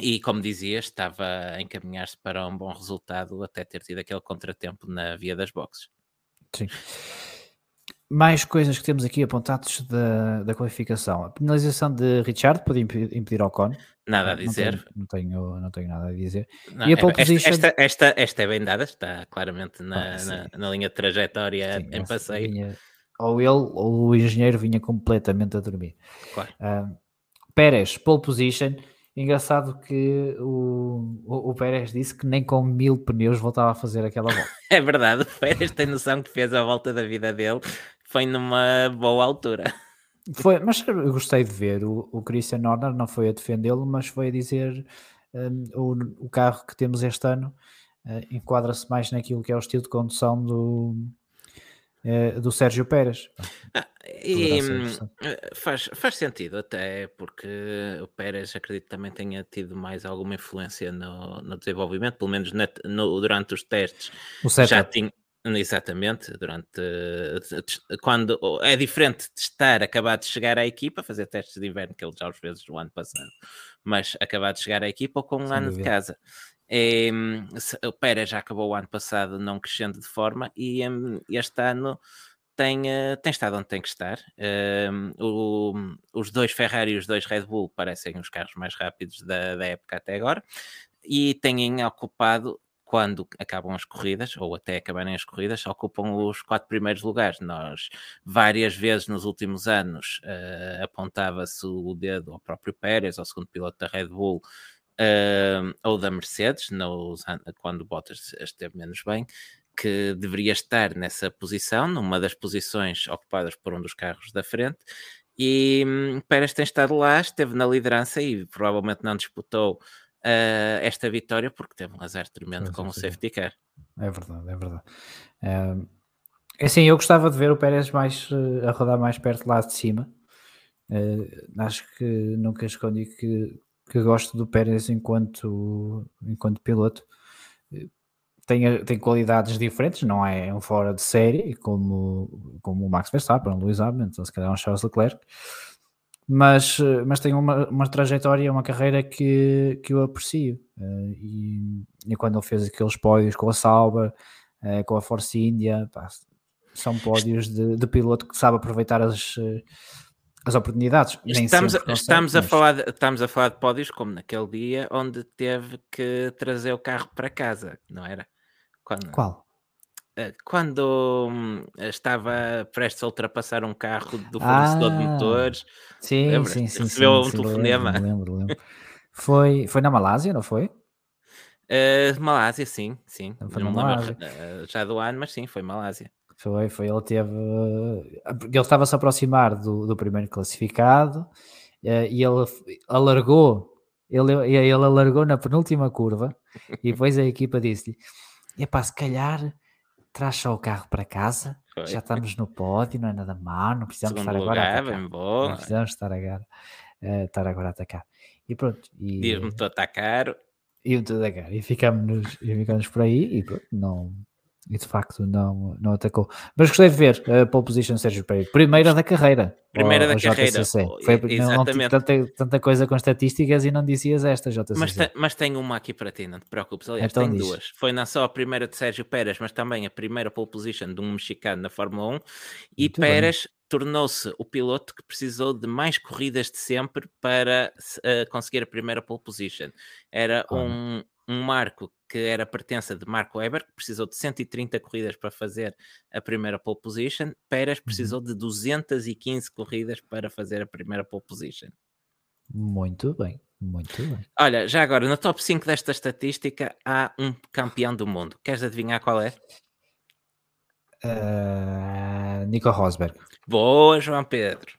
e como dizia, estava a encaminhar-se para um bom resultado até ter tido aquele contratempo na via das boxes. Sim mais coisas que temos aqui apontados da, da qualificação. A penalização de Richard pode impedir ao Ocon. Nada a dizer. Não tenho, não tenho, não tenho nada a dizer. Não, e a pole esta, position... esta, esta, esta, é bem dada, está claramente na, ah, na, na, linha de trajetória sim, em passeio. Ou ele ou o engenheiro vinha completamente a dormir. Claro. Uh, Pérez, pole position. Engraçado que o, o, o, Pérez disse que nem com mil pneus voltava a fazer aquela volta. é verdade, o Pérez tem noção que fez a volta da vida dele foi numa boa altura. Foi, mas eu gostei de ver. O, o Christian Horner não foi a defendê-lo, mas foi a dizer um, o, o carro que temos este ano uh, enquadra-se mais naquilo que é o estilo de condução do, uh, do Sérgio Pérez. Ah, e, hum, faz, faz sentido, até porque o Pérez acredito também tenha tido mais alguma influência no, no desenvolvimento, pelo menos no, durante os testes. O já tinha Exatamente, durante quando é diferente de estar acabado de chegar à equipa, fazer testes de inverno, que ele já às vezes o ano passado, mas acabar de chegar à equipa ou com um Sem ano dúvida. de casa. É, o Pérez já acabou o ano passado não crescendo de forma e este ano tem, uh, tem estado onde tem que estar. O, os dois Ferrari e os dois Red Bull parecem os carros mais rápidos da, da época até agora e têm ocupado quando acabam as corridas, ou até acabarem as corridas, ocupam os quatro primeiros lugares. Nós, várias vezes nos últimos anos, uh, apontava-se o dedo ao próprio Pérez, ao segundo piloto da Red Bull, uh, ou da Mercedes, nos, quando Bottas esteve menos bem, que deveria estar nessa posição, numa das posições ocupadas por um dos carros da frente, e um, Pérez tem estado lá, esteve na liderança e provavelmente não disputou uh, esta vitória porque teve um azar tremendo com o safety car. É verdade, é verdade. É, assim, eu gostava de ver o Pérez mais, uh, a rodar mais perto lá de cima. Uh, acho que nunca escondi que, que gosto do Pérez enquanto, enquanto piloto tem, tem qualidades diferentes, não é um fora de série como, como o Max Verstappen, o Lewis Hamilton, se calhar um Charles Leclerc, mas, mas tem uma, uma trajetória, uma carreira que, que eu aprecio. Uh, e, e, quando ele fez aqueles pódios com a Sauber, uh, com a Force India, pá, são pódios de, de, piloto que sabe aproveitar as, as oportunidades. Estamos, estamos, a falar de, estamos a falar de pódios como naquele dia onde teve que trazer o carro para casa, não era? Quando, Qual? Eh, quando hum, estava prestes a ultrapassar um carro do fornecedor ah, de motores, sim, sim, sim, recebeu sim, um sim, telefonema. Lembro, lembro, lembro. Foi, foi na Malásia, não foi? Uh, Malásia, sim, sim. Foi não Malásia. Lembro, uh, já do ano, mas sim, foi Malásia. Foi, foi. Ele teve. Ele estava a se aproximar do, do primeiro classificado uh, e ele alargou. Ele, ele alargou na penúltima curva e depois a equipa disse-lhe: Epá, se calhar traz só o carro para casa, Foi. já estamos no pódio, não é nada mal, não precisamos Segundo estar agora lugar, a atacar. Bom. Não precisamos estar agora, uh, estar agora a atacar. E pronto. E, Diz-me estou a atacar. E o atacar. E ficamos, e ficamos por aí e pronto, não, e de facto não, não atacou. Mas gostei de ver a pole position Sérgio Pereira, primeira da carreira. Primeira da carreira. Foi, Exatamente. Não, tanta, tanta, coisa com estatísticas e não dizias esta, JCC. Mas, te, mas tenho uma aqui para ti, não te preocupes. Aliás, então tenho diz. duas. Foi não só a primeira de Sérgio Pérez, mas também a primeira pole position de um mexicano na Fórmula 1. E Muito Pérez tornou-se o piloto que precisou de mais corridas de sempre para uh, conseguir a primeira pole position. Era um, um marco que era pertença de Marco Weber, que precisou de 130 corridas para fazer a primeira pole position. Pérez uhum. precisou de 215 corridas para fazer a primeira pole position. Muito bem, muito bem. Olha, já agora, no top 5 desta estatística há um campeão do mundo. Queres adivinhar qual é? Uh, Nico Rosberg. Boa, João Pedro.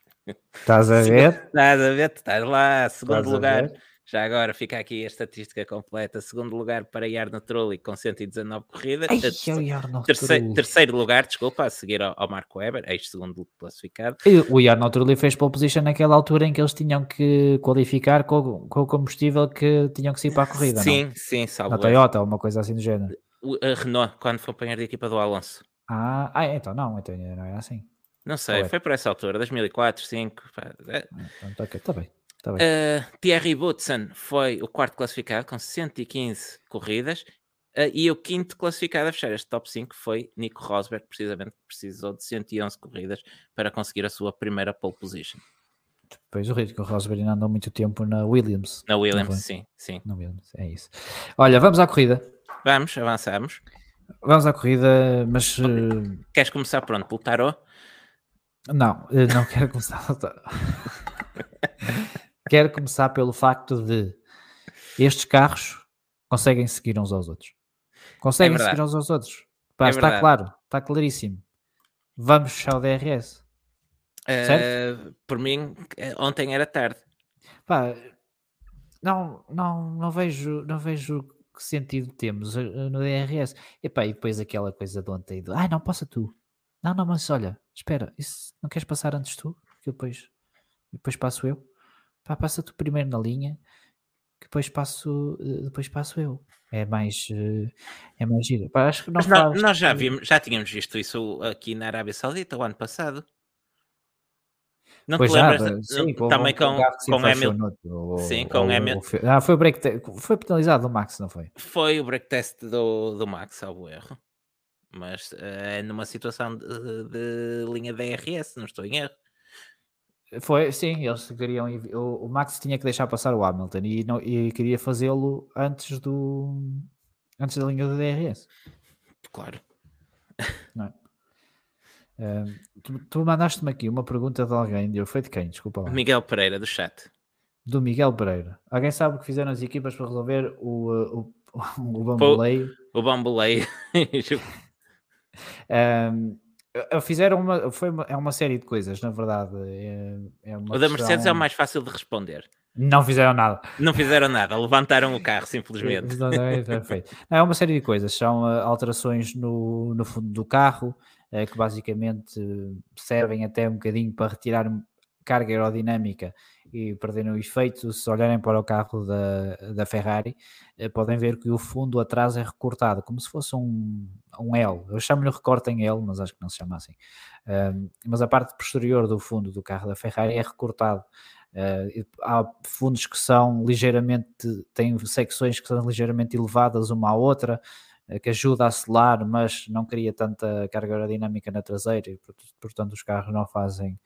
Estás a ver? Estás a ver? Estás lá, segundo Estás lugar. Já agora fica aqui a estatística completa. Segundo lugar para Jarno Trulli com 119 corridas. Ai, terceiro, terceiro, lugar, desculpa, a seguir ao, ao Marco Weber, ex-segundo classificado. E o Jarno Trulli fez pole position naquela altura em que eles tinham que qualificar com, com o combustível que tinham que sair para a corrida. Sim, não? sim, salvo. Na Toyota, uma coisa assim do género. O, a Renault, quando foi apanhar de equipa do Alonso. Ah, ah, então não, então não era assim. Não sei, foi por essa altura, 2004, 2005. É. Ah, então, está bem. Tá uh, Thierry Boutsen foi o quarto classificado com 115 corridas uh, e o quinto classificado a fechar este top 5 foi Nico Rosberg, precisamente que precisou de 111 corridas para conseguir a sua primeira pole position. Depois o Nico Rosberg ainda andou muito tempo na Williams. Na Williams, sim, sim. Na Williams, é isso. Olha, vamos à corrida. Vamos, avançamos. Vamos à corrida, mas. Queres começar pronto pelo tarot? Não, não quero começar pelo tarot. Quero começar pelo facto de estes carros conseguem seguir uns aos outros. Conseguem é seguir uns aos outros. Pá, é está claro, está claríssimo. Vamos fechar o DRS. Uh, por mim, eh, ontem era tarde. Pá, não, não, não vejo, não vejo que sentido temos eh, no DRS. E, pá, e depois aquela coisa de ontem do, ai, não, passa tu. Não, não, mas olha, espera, isso, não queres passar antes tu? Que depois, depois passo eu. Pá, passa tu primeiro na linha, que depois passo, depois passo eu. É mais, é mais giro. acho que não nós, nós já, vimos, já tínhamos visto isso aqui na Arábia Saudita o ano passado. Não pois te lembras? Já, sim, também com, com Hamilton. Sim, com Hamilton. Ah, foi o break foi penalizado o Max, não foi? Foi o break test do, do Max, ao erro. Mas é uh, numa situação de, de, linha DRS, não estou em erro. Foi, sim, eles queriam. O, o Max tinha que deixar passar o Hamilton e, não, e queria fazê-lo antes do antes da linha do DRS. Claro. Não é? tu, tu mandaste-me aqui uma pergunta de alguém, foi de quem? Desculpa lá. Miguel Pereira, do chat. Do Miguel Pereira. Alguém sabe o que fizeram as equipas para resolver o, o, o bamboleio? O, o bamboleio. um, fizeram uma, foi uma, é uma série de coisas, na verdade. É, é o da Mercedes questão... é o mais fácil de responder. Não fizeram nada. Não fizeram nada, levantaram o carro simplesmente. é, é uma série de coisas, são uh, alterações no, no fundo do carro, uh, que basicamente servem até um bocadinho para retirar carga aerodinâmica e perderem o efeito. Se olharem para o carro da, da Ferrari, uh, podem ver que o fundo atrás é recortado, como se fosse um, um L. Eu chamo-lhe recorte em L, mas acho que não se chama assim. mas a parte posterior do fundo do carro da Ferrari é recortado. Uh, há fundos que são ligeiramente, têm secções que são ligeiramente elevadas uma à outra, uh, que ajuda a selar, mas não cria tanta carga aerodinâmica na traseira e portanto os carros não fazem,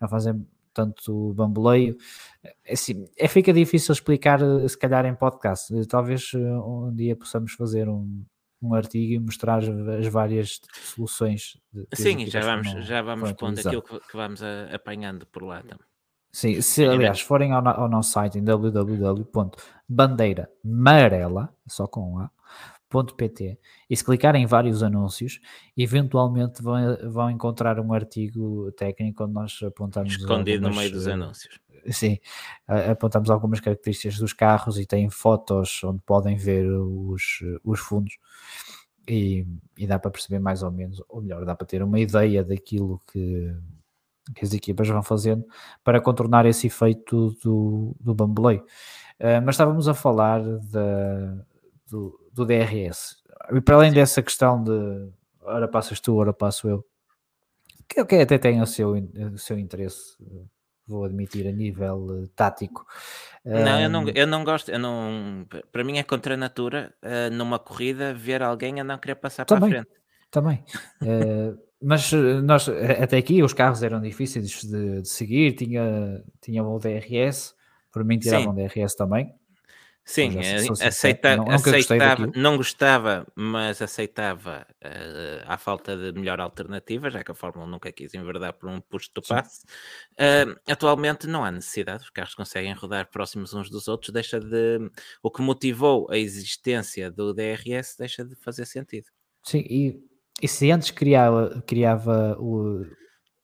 não fazem tanto bamboleio. É, assim, é, fica difícil explicar se calhar em podcast. Talvez um dia possamos fazer um, um artigo e mostrar as várias soluções. De, Sim, já vamos, já vamos pondo aquilo que, que vamos a, apanhando por lá também. Sim, se aliás forem ao, ao nosso site em www.bandeiramarela, só com A, .pt e se clicarem em vários anúncios, eventualmente vão, vão encontrar um artigo técnico onde nós apontamos escondido algumas, no meio dos anúncios. Sim, apontamos algumas características dos carros e tem fotos onde podem ver os, os fundos e, e dá para perceber mais ou menos, ou melhor, dá para ter uma ideia daquilo que que as equipas vão fazendo para contornar esse efeito do, do bamboleio. Uh, mas estávamos a falar da, do, do, DRS. E para além dessa questão de ora passas tu, ora passo eu, que, que até tem o seu, o seu interesse, vou admitir, a nível uh, tático. Não, eu não, eu não gosto, eu não, para mim é contra a natura, uh, numa corrida, ver alguém a não querer passar também, para a frente. Também. mas eh, nós eh, até aqui os carros eram difíceis de, de seguir, tinha, tinham o DRS, por mim tiravam o DRS também. Sim, aceita, não, aceitava, não gostava, mas aceitava uh, a falta de melhor alternativa, já que a Fórmula nunca quis enverdar por um push to pass. Uh, atualmente não há necessidade, os carros conseguem rodar próximos uns dos outros, deixa de. O que motivou a existência do DRS deixa de fazer sentido. Sim, e e se antes criava, criava o,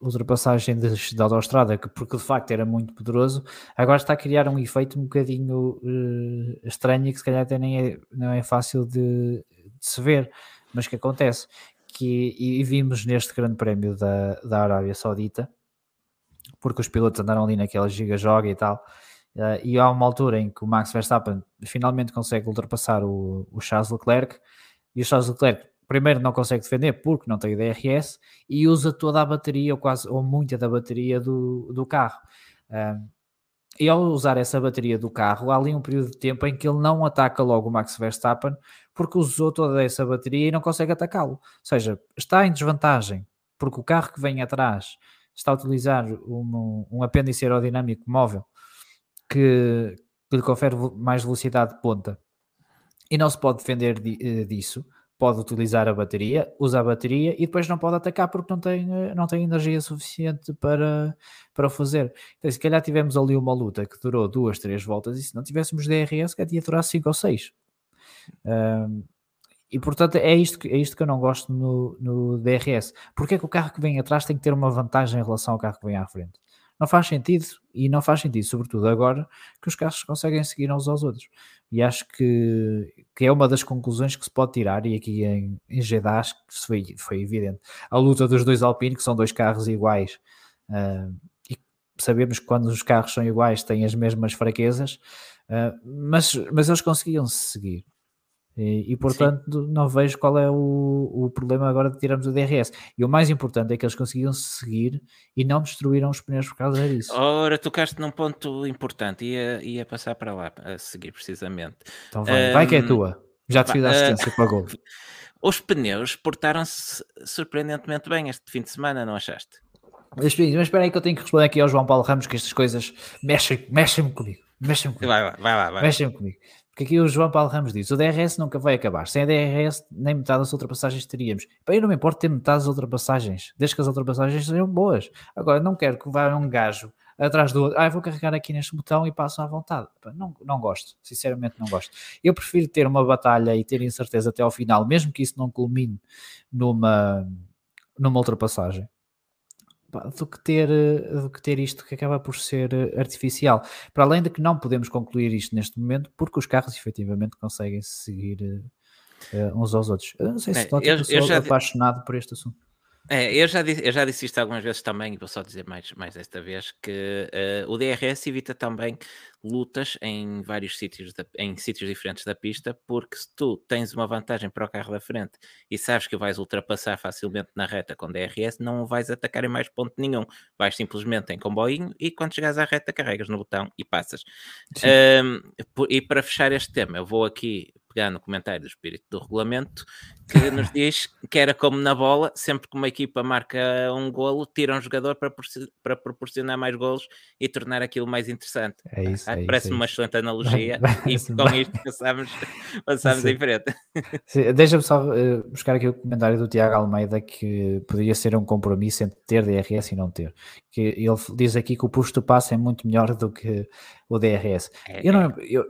ultrapassagem de, de autostrada, que, porque de facto era muito poderoso, agora está a criar um efeito um bocadinho uh, estranho e que se calhar até nem é, não é fácil de, de se ver, mas que acontece. Que, e, e vimos neste grande prémio da, da Arábia Saudita, porque os pilotos andaram ali naquela giga-joga e tal, uh, e há uma altura em que o Max Verstappen finalmente consegue ultrapassar o, o Charles Leclerc, e o Charles Leclerc primeiro não consegue defender porque não tem DRS e usa toda a bateria, ou quase, ou muita da bateria do, do carro. Um, e ao usar essa bateria do carro, há ali um período de tempo em que ele não ataca logo o Max Verstappen porque usou toda essa bateria e não consegue atacá-lo. Ou seja, está em desvantagem porque o carro que vem atrás está a utilizar um, um apêndice aerodinâmico móvel que, que lhe confere mais velocidade de ponta e não se pode defender eh, disso pode utilizar a bateria, usa a bateria e depois não pode atacar porque não tem, eh, não tem energia suficiente para, para fazer. Então, se calhar tivemos ali uma luta que durou duas, três voltas e se não tivéssemos DRS, que ia durar cinco ou seis. Um, e portanto é isto, que, é isto que eu não gosto no, no DRS. Porque é que o carro que vem atrás tem que ter uma vantagem em relação ao carro que vem à frente? Não faz sentido e não faz sentido, sobretudo agora que os carros conseguem seguir uns aos outros. E acho que, que é uma das conclusões que se pode tirar, e aqui em, em Jeddah acho que foi, foi evidente. A luta dos dois Alpine, que são dois carros iguais, uh, e sabemos que quando os carros são iguais têm as mesmas fraquezas, uh, mas, mas eles conseguiam se seguir. E, e portanto, Sim. não vejo qual é o, o problema agora de tirarmos o DRS. E o mais importante é que eles conseguiam seguir e não destruíram os pneus por causa disso. Ora, tocaste num ponto importante, ia, ia passar para lá a seguir precisamente. Então vai, um, vai que é tua. Já te fiz a assistência uh, para gol. Os pneus portaram-se surpreendentemente bem este fim de semana, não achaste? Mas, mas espera aí que eu tenho que responder aqui ao João Paulo Ramos que estas coisas mexem, mexem comigo. Mexem comigo. Vai, vai, vai, vai. Mexem comigo. Porque aqui o João Paulo Ramos diz: o DRS nunca vai acabar. Sem a DRS, nem metade das ultrapassagens teríamos. Bem, eu não me importo ter metade das ultrapassagens, desde que as ultrapassagens sejam boas. Agora, não quero que vá um gajo atrás do outro. Ah, vou carregar aqui neste botão e passo à vontade. Não, não gosto, sinceramente não gosto. Eu prefiro ter uma batalha e ter incerteza até ao final, mesmo que isso não culmine numa, numa ultrapassagem do que ter do que ter isto que acaba por ser eh, artificial. Para além de que não podemos concluir isto neste momento, porque os carros efetivamente conseguem seguir uh, uns aos outros. Eu não sei se é, eu, eu sou apaixonado por este assunto. É, eu, já disse, eu já disse isto algumas vezes também, e vou só dizer mais, mais desta vez, que uh, o DRS evita também lutas em vários sítios, da, em sítios diferentes da pista, porque se tu tens uma vantagem para o carro da frente e sabes que vais ultrapassar facilmente na reta com DRS, não vais atacar em mais ponto nenhum. Vais simplesmente em comboinho e quando chegares à reta carregas no botão e passas. Um, e para fechar este tema, eu vou aqui pegar no comentário do espírito do regulamento, que nos diz que era como na bola, sempre que uma equipa marca um golo, tira um jogador para, para proporcionar mais golos e tornar aquilo mais interessante. É isso, é Parece-me é uma excelente analogia e com isto passamos, passamos em frente. Deixa-me só uh, buscar aqui o comentário do Tiago Almeida que poderia ser um compromisso entre ter DRS e não ter. Que ele diz aqui que o push to pass é muito melhor do que o DRS. É, eu não, é. eu,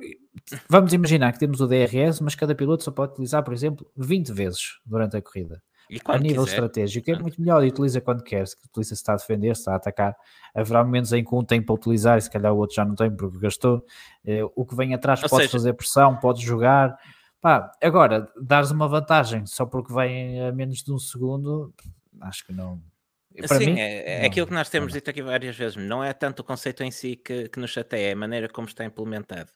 vamos imaginar que temos o DRS, mas cada piloto só pode utilizar, por exemplo, 20 vezes durante a corrida. A nível quiser. estratégico é muito melhor e utiliza quando quer, se utiliza se está a defender, se está a atacar. Haverá momentos em que um tem para utilizar e se calhar o outro já não tem porque gastou. Eh, o que vem atrás pode fazer pressão, pode jogar. Pá, agora, dares uma vantagem só porque vem a menos de um segundo, acho que não, para Sim, mim, é, é aquilo que nós temos dito aqui várias vezes. Não é tanto o conceito em si que, que nos chateia, é a maneira como está implementado.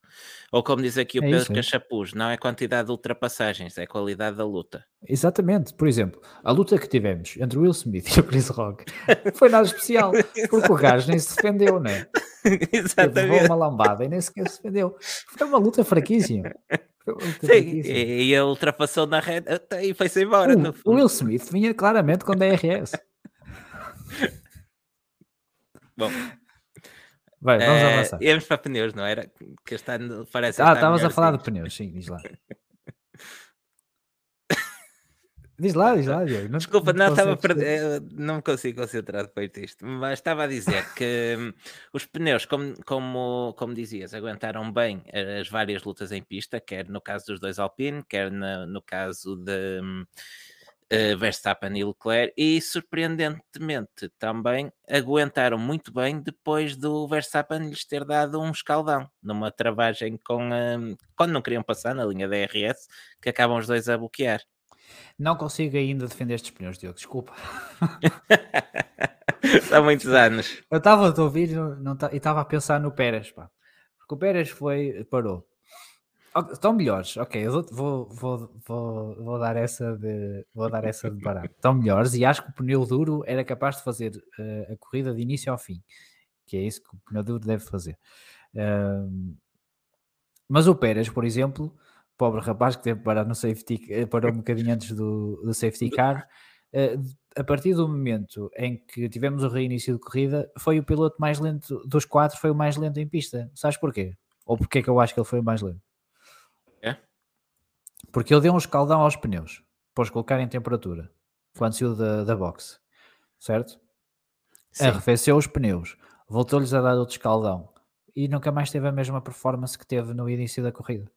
Ou como diz aqui o é Pedro isso, Cachapuz, não é quantidade de ultrapassagens, é a qualidade da luta. Exatamente. Por exemplo, a luta que tivemos entre Will Smith e o Chris Rock foi nada especial, porque o gajo nem se defendeu, não é? Exatamente. Levou uma lambada e nem sequer se defendeu. Foi uma luta fraquíssima. Sim, e, e a ultrapassou na rede e foi-se embora. O, o Will Smith vinha claramente com DRS. Bom. Vai, vamos uh, avançar. Íamos para pneus, não era? Que este ano parece. Ah, estavas a falar assim. de pneus, sim, diz lá. Diz lá, diz lá, Diego. Não, Desculpa, não, estava per... não me consigo concentrar depois disto, mas estava a dizer que hum, os pneus, como, como, como dizias, aguentaram bem as várias lutas em pista, quer no caso dos dois Alpine, quer no, no caso de, hum, uh, Verstappen e Leclerc, e surpreendentemente também aguentaram muito bem depois do Verstappen lhes ter dado um escaldão numa travagem com uh, quando não queriam passar na linha da RS, que acabam os dois a bloquear. Não consigo ainda defender estes pneus, Diogo, desculpa. São muitos anos. Eu estava a ouvir não, e estava a pensar no Pérez, pá. Porque o Pérez foi, parou Estão melhores, ok, eu vou, vou, vou, vou, dar essa de vou dar essa de barato. Estão melhores e acho que o pneu duro era capaz de fazer uh, a corrida de início ao fim, que é isso que o pneu duro deve fazer. Uh, mas o Pérez, por exemplo, pobre rapaz que teve parar no safety, eh, parou um bocadinho antes do, do safety car. Uh, a partir do momento em que tivemos o reinício de corrida, foi o piloto mais lento dos quatro, foi o mais lento em pista. Sabes porquê? Ou porque é que eu acho que ele foi o mais lento? Porque ele deu um escaldão aos pneus para os colocar em temperatura quando saiu da, da box, certo? Sim. Arrefeceu os pneus, voltou-lhes a dar outro escaldão e nunca mais teve a mesma performance que teve no início da corrida.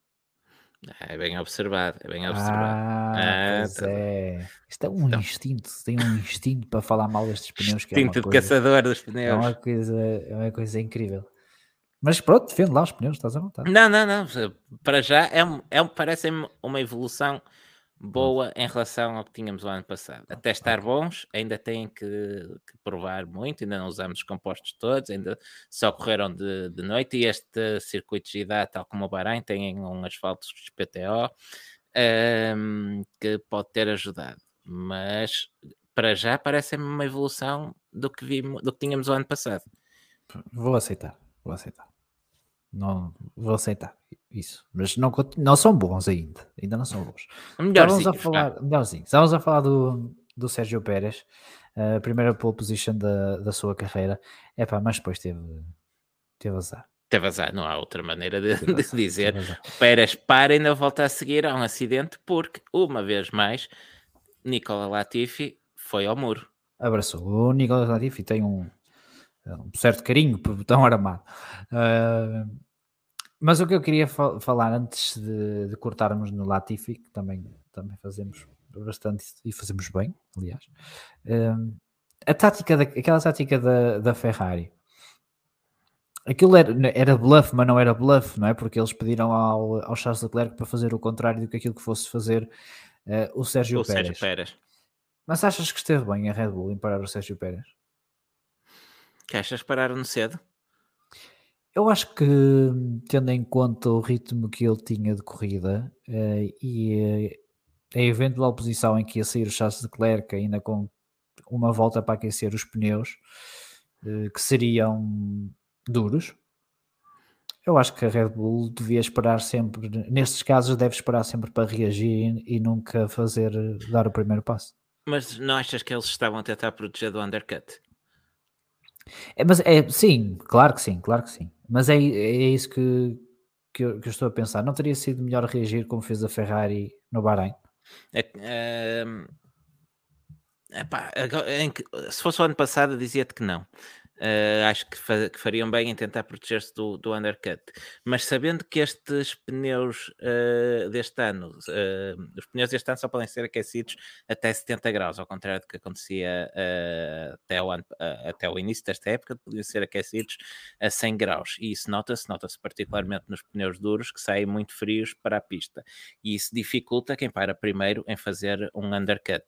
É bem observado, é bem observado. Ah, ah tá é. Isto é um então. instinto, tem um instinto para falar mal destes pneus. Que instinto é de coisa, caçador dos pneus. É uma coisa, é uma coisa incrível. Mas pronto, defende lá os pneus, estás à vontade. Não, não, não. Para já é, é, parece-me uma evolução boa em relação ao que tínhamos o ano passado. Até estar bons, ainda têm que, que provar muito, ainda não usamos os compostos todos, ainda só correram de, de noite e este circuito de idade, tal como o Bahrein, tem um asfalto PTO um, que pode ter ajudado. Mas para já parece-me uma evolução do que, vimos, do que tínhamos o ano passado. Vou aceitar, vou aceitar. Não vou aceitar isso, mas não, não são bons ainda, ainda não são bons. Estávamos a falar, melhorzinho. Estávamos a falar do, do Sérgio Pérez, a primeira pole position da, da sua carreira, é pá, mas depois teve, teve azar. Teve azar, não há outra maneira de, de dizer. Pérez para e ainda volta a seguir a um acidente, porque, uma vez mais, Nicola Latifi foi ao muro. Abraçou. O Nicola Latifi tem um, um certo carinho por botão armado. Uh, mas o que eu queria fa falar antes de, de, cortarmos no Latifi, que também, também fazemos bastante e fazemos bem, aliás, uh, a tática da, aquela tática da, da Ferrari. Aquilo era, era bluff, mas não era bluff, não é? Porque eles pediram ao, ao Charles Leclerc para fazer o contrário do que aquilo que fosse fazer uh, o Sérgio o Pérez. Sérgio Pérez. Mas achas que esteve bem a Red Bull em parar o Sérgio Pérez? Que achas que pararam cedo? Eu acho que, tendo em conta o ritmo que ele tinha de corrida uh, e uh, a eventual posição em que ia sair o Charles Leclerc, ainda com uma volta para aquecer os pneus, uh, que seriam duros, eu acho que a Red Bull devia esperar sempre, nestes casos, deve esperar sempre para reagir e nunca fazer, dar o primeiro passo. Mas não achas que eles estavam a tentar proteger do undercut? É, mas é, sim, claro que sim, claro que sim. Mas é, é isso que, que eu, que, eu, estou a pensar. Não teria sido melhor reagir como fez a Ferrari no Bahrein? É, é, se fosse o ano passado, dizia-te que não. Uh, acho que, fa que, fariam bem em tentar proteger-se do, do, undercut. Mas sabendo que estes pneus uh, deste ano, uh, os pneus deste ano só podem ser aquecidos até 70 graus, ao contrário do que acontecia até, o ano, até o início desta época, podiam ser aquecidos a 100 graus. E isso nota-se, nota-se particularmente nos pneus duros que saem muito frios para a pista. E isso dificulta quem para primeiro em fazer um undercut.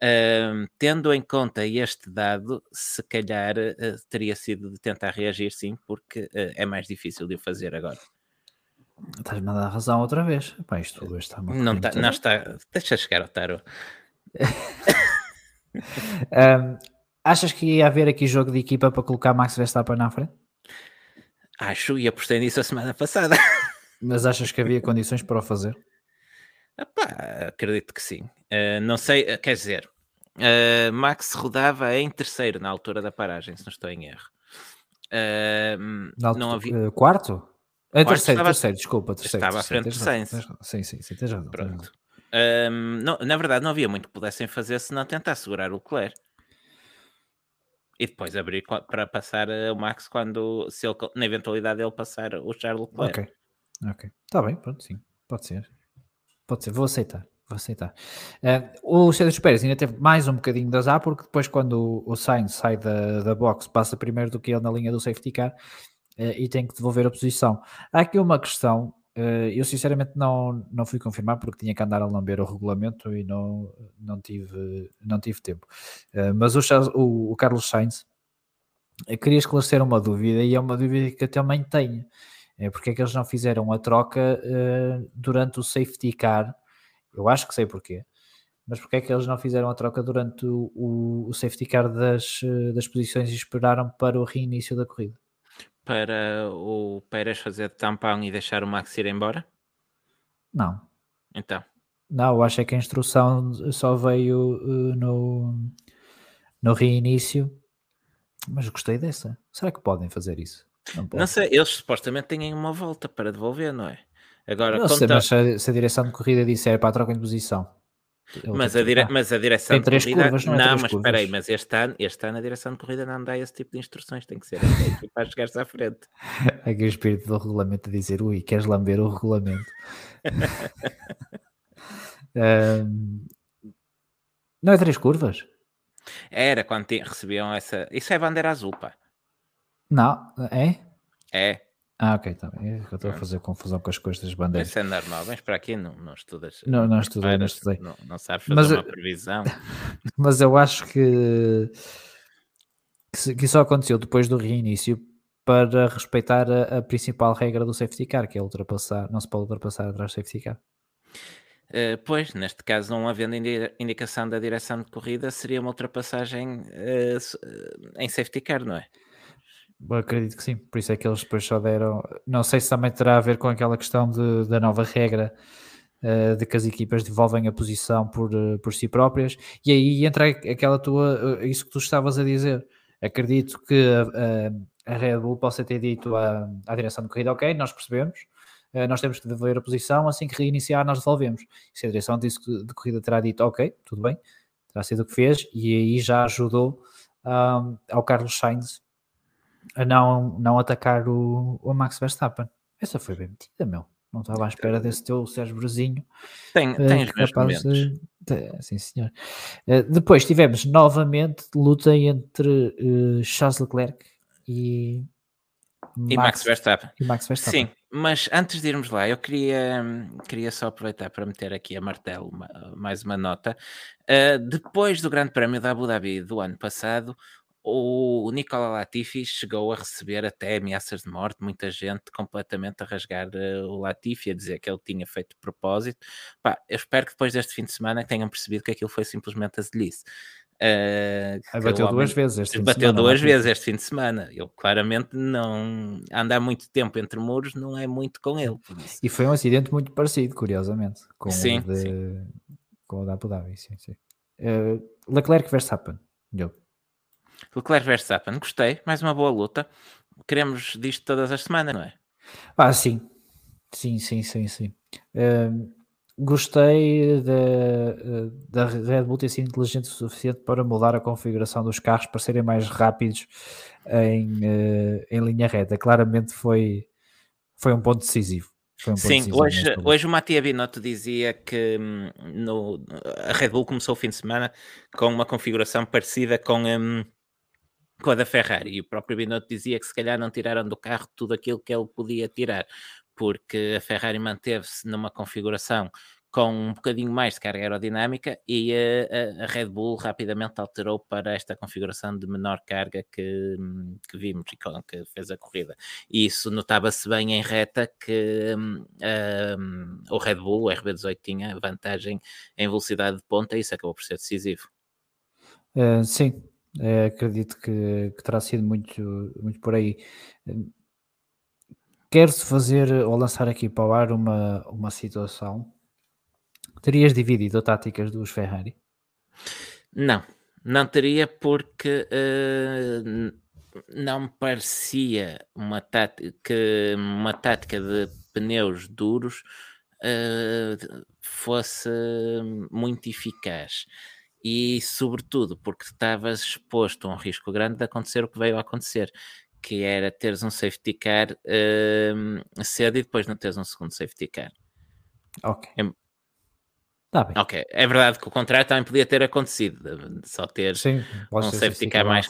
Uh, tendo em conta este dado, se calhar uh, teria sido de tentar reagir sim, porque uh, é mais difícil de o fazer agora. Estás-me a dar razão outra vez. Pá, isto hoje está não, tá, não está. Deixa chegar ao Taro. um, achas que ia haver aqui jogo de equipa para colocar Max Verstappen na frente? Acho e apostei nisso a semana passada. Mas achas que havia condições para o fazer? Epá, acredito que sim. Uh, não sei, uh, quer dizer, uh, Max rodava em terceiro na altura da paragem, se não estou em erro. não havia... quarto? É terceiro, estava... terceiro, desculpa. Terceiro, estava terceiro, à frente do Sainz. Sim, sim, sim, tens razão. Pronto. Um, não, na verdade, não havia muito que pudessem fazer se não tentar segurar o Leclerc. E depois abrir para passar o Max quando, se ele, na eventualidade, ele passar o Charles Leclerc. Ok, ok. Está bem, pronto, sim, pode ser. Pode ser, vou aceitar. Vou aceitar. Uh, o Sérgio Pérez ainda teve mais um bocadinho de azar, porque depois, quando o, Sainz sai da, da box, passa primeiro do que ele na linha do safety car uh, e tem que devolver a posição. Há aqui uma questão. Uh, eu sinceramente não, não fui confirmar porque tinha que andar a lamber o regulamento e não, não, tive, não tive tempo. mas o, o, o Carlos Sainz queria esclarecer uma dúvida e é uma dúvida que eu também tenho é porque é que eles não fizeram a troca uh, durante o safety car? Eu acho que sei porquê, mas porque é que eles não fizeram a troca durante o, o, safety car das, eh, das posições e esperaram para o reinício da corrida? Para o Pérez fazer tampão e deixar o Max ir embora? Não. Então? Não, eu acho é que a instrução só veio uh, no, no reinício, mas gostei dessa. Será que podem fazer isso? Não, não, sei, eles supostamente têm uma volta para devolver, não é? Agora, não sei, mas se a, se a, direção de corrida disser para a troca de posição. Mas a, dire... mas a direção tem três de corrida. Curvas, não, é não mas espera aí, mas este ano, este ano a direção de corrida não dá esse tipo de instruções, tem que ser para chegar-se à frente. Aqui o espírito do regulamento a dizer: ui, queres lamber o regulamento? um... Não é três curvas? Era quando recebiam essa. Isso é bandeira azul, pá. Não, é? É. Ah, ok, tá bem. É eu estou a fazer confusão com as coisas das bandeiras. Isso é normal. Vens para aqui, não, não estudas. Não, não estudei, não estudei. Não, não sabes fazer Mas, uma eh, previsão. Mas eu acho que, que, isso aconteceu depois do reinício para respeitar a, a principal regra do safety car, que é ultrapassar, não se pode ultrapassar atrás do safety car. Eh, pois, neste caso, não havendo indi- indicação da direção de corrida, seria uma ultrapassagem eh, em safety car, não é? Acredito que sim, por isso é que eles depois só deram. Não sei se também terá a ver com aquela questão de- da nova regra eh, de que as equipas devolvem a posição por, eh, por si próprias, e aí entra aquela tua, eh, isso que tu estavas a dizer. Acredito que a, Red Bull possa ter dito à, à direção de corrida: Ok, nós percebemos, nós temos que devolver a posição, assim que reiniciar, nós devolvemos. Se a direção disso que- de corrida terá dito: Ok, tudo bem, terá sido o que fez, e aí já ajudou ah, ao Carlos Sainz a não, não atacar o, o Max Verstappen. Essa foi bem metida, meu. Não estava à espera desse teu cérebrozinho. Tem, eh, tem os meus capaz momentos. de- de- Sim, senhor. Eh, depois tivemos novamente luta entre eh, Charles Leclerc e, E Max Verstappen. e Max Verstappen. Sim, mas antes de irmos lá, eu queria, queria só aproveitar para meter aqui a martelo ma- mais uma nota. Uh, depois do Grande Prémio da Abu Dhabi do ano passado, o Nicola Latifi chegou a receber até ameaças de morte, muita gente completamente a rasgar uh, o Latifi, a dizer que ele tinha feito propósito. Pá, eu espero que depois deste fim de semana tenham percebido que aquilo foi simplesmente a delíce. Uh, que Bateu o duas vezes este fim de Bateu semana, duas vezes este fim de semana. Ele claramente não andar muito tempo entre muros não é muito com ele. E foi um acidente muito parecido, curiosamente, com Sim, o de, com o da Abu Dhabi. Sim, sim. Eh, Leclerc Verstappen. Diogo. Leclerc Verstappen, gostei, mais uma boa luta. Queremos disto todas as semanas, não é? Ah, sim. Sim, sim, sim, sim. Ahm, gostei da, da Red Bull ter sido inteligente o suficiente para mudar a configuração dos carros para serem mais rápidos em, eh, em linha reta. Claramente foi, foi um ponto decisivo. Um ponto Sim, decisivo hoje, hoje o Mattia Binotto dizia que hum, no, a Red Bull começou o fim de semana com uma configuração parecida com, hum, com a da Ferrari. E o próprio Binotto dizia que se calhar não tiraram do carro tudo aquilo que ele podia tirar, porque a Ferrari manteve-se numa configuração com um bocadinho mais de carga aerodinâmica e a, a- a Red Bull rapidamente alterou para esta configuração de menor carga que, que vimos e com que fez a corrida. E isso notava-se bem em reta que hum, hum, o Red Bull, o RB18, tinha vantagem em velocidade de ponta e isso acabou por ser decisivo. Uh, sim, eh, acredito que, que terá sido muito, muito por aí. Uh, Quer-se fazer ou lançar aqui para o ar uma, uma situação. Terias dividido táticas dos Ferrari? Não, não teria porque n- não me parecia uma tática, uma tática de pneus duros eh, fosse muito eficaz. E sobretudo porque estavas exposto a um risco grande de acontecer o que veio a acontecer, que era teres um safety car eh, cedo e depois não teres um segundo safety car. Ok. Em- Está bem. Ok, é verdade que o contrário também podia ter acontecido, só ter Sim, um ter safety car mais-.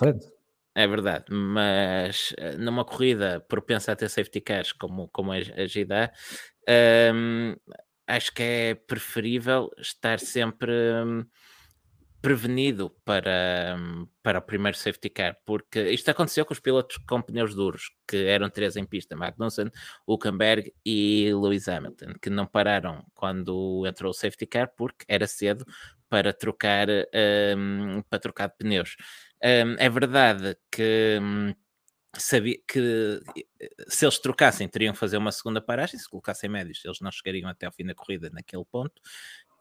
É verdade, mas eh, numa corrida propensa a ter safety cars como, como a a Jeddah, hum, acho que é preferível estar sempre hum, prevenido para, para o primeiro safety car, porque isto aconteceu com os pilotos com pneus duros, que eram três em pista, Magnussen, Hülkenberg e Lewis Hamilton, que não pararam quando entrou o safety car porque era cedo para trocar, hum, para trocar de pneus. Hum, é verdade que hum, sabia que eh, se eles trocassem teriam que fazer uma segunda paragem, se colocassem médios eles não chegariam até ao fim da corrida naquele ponto,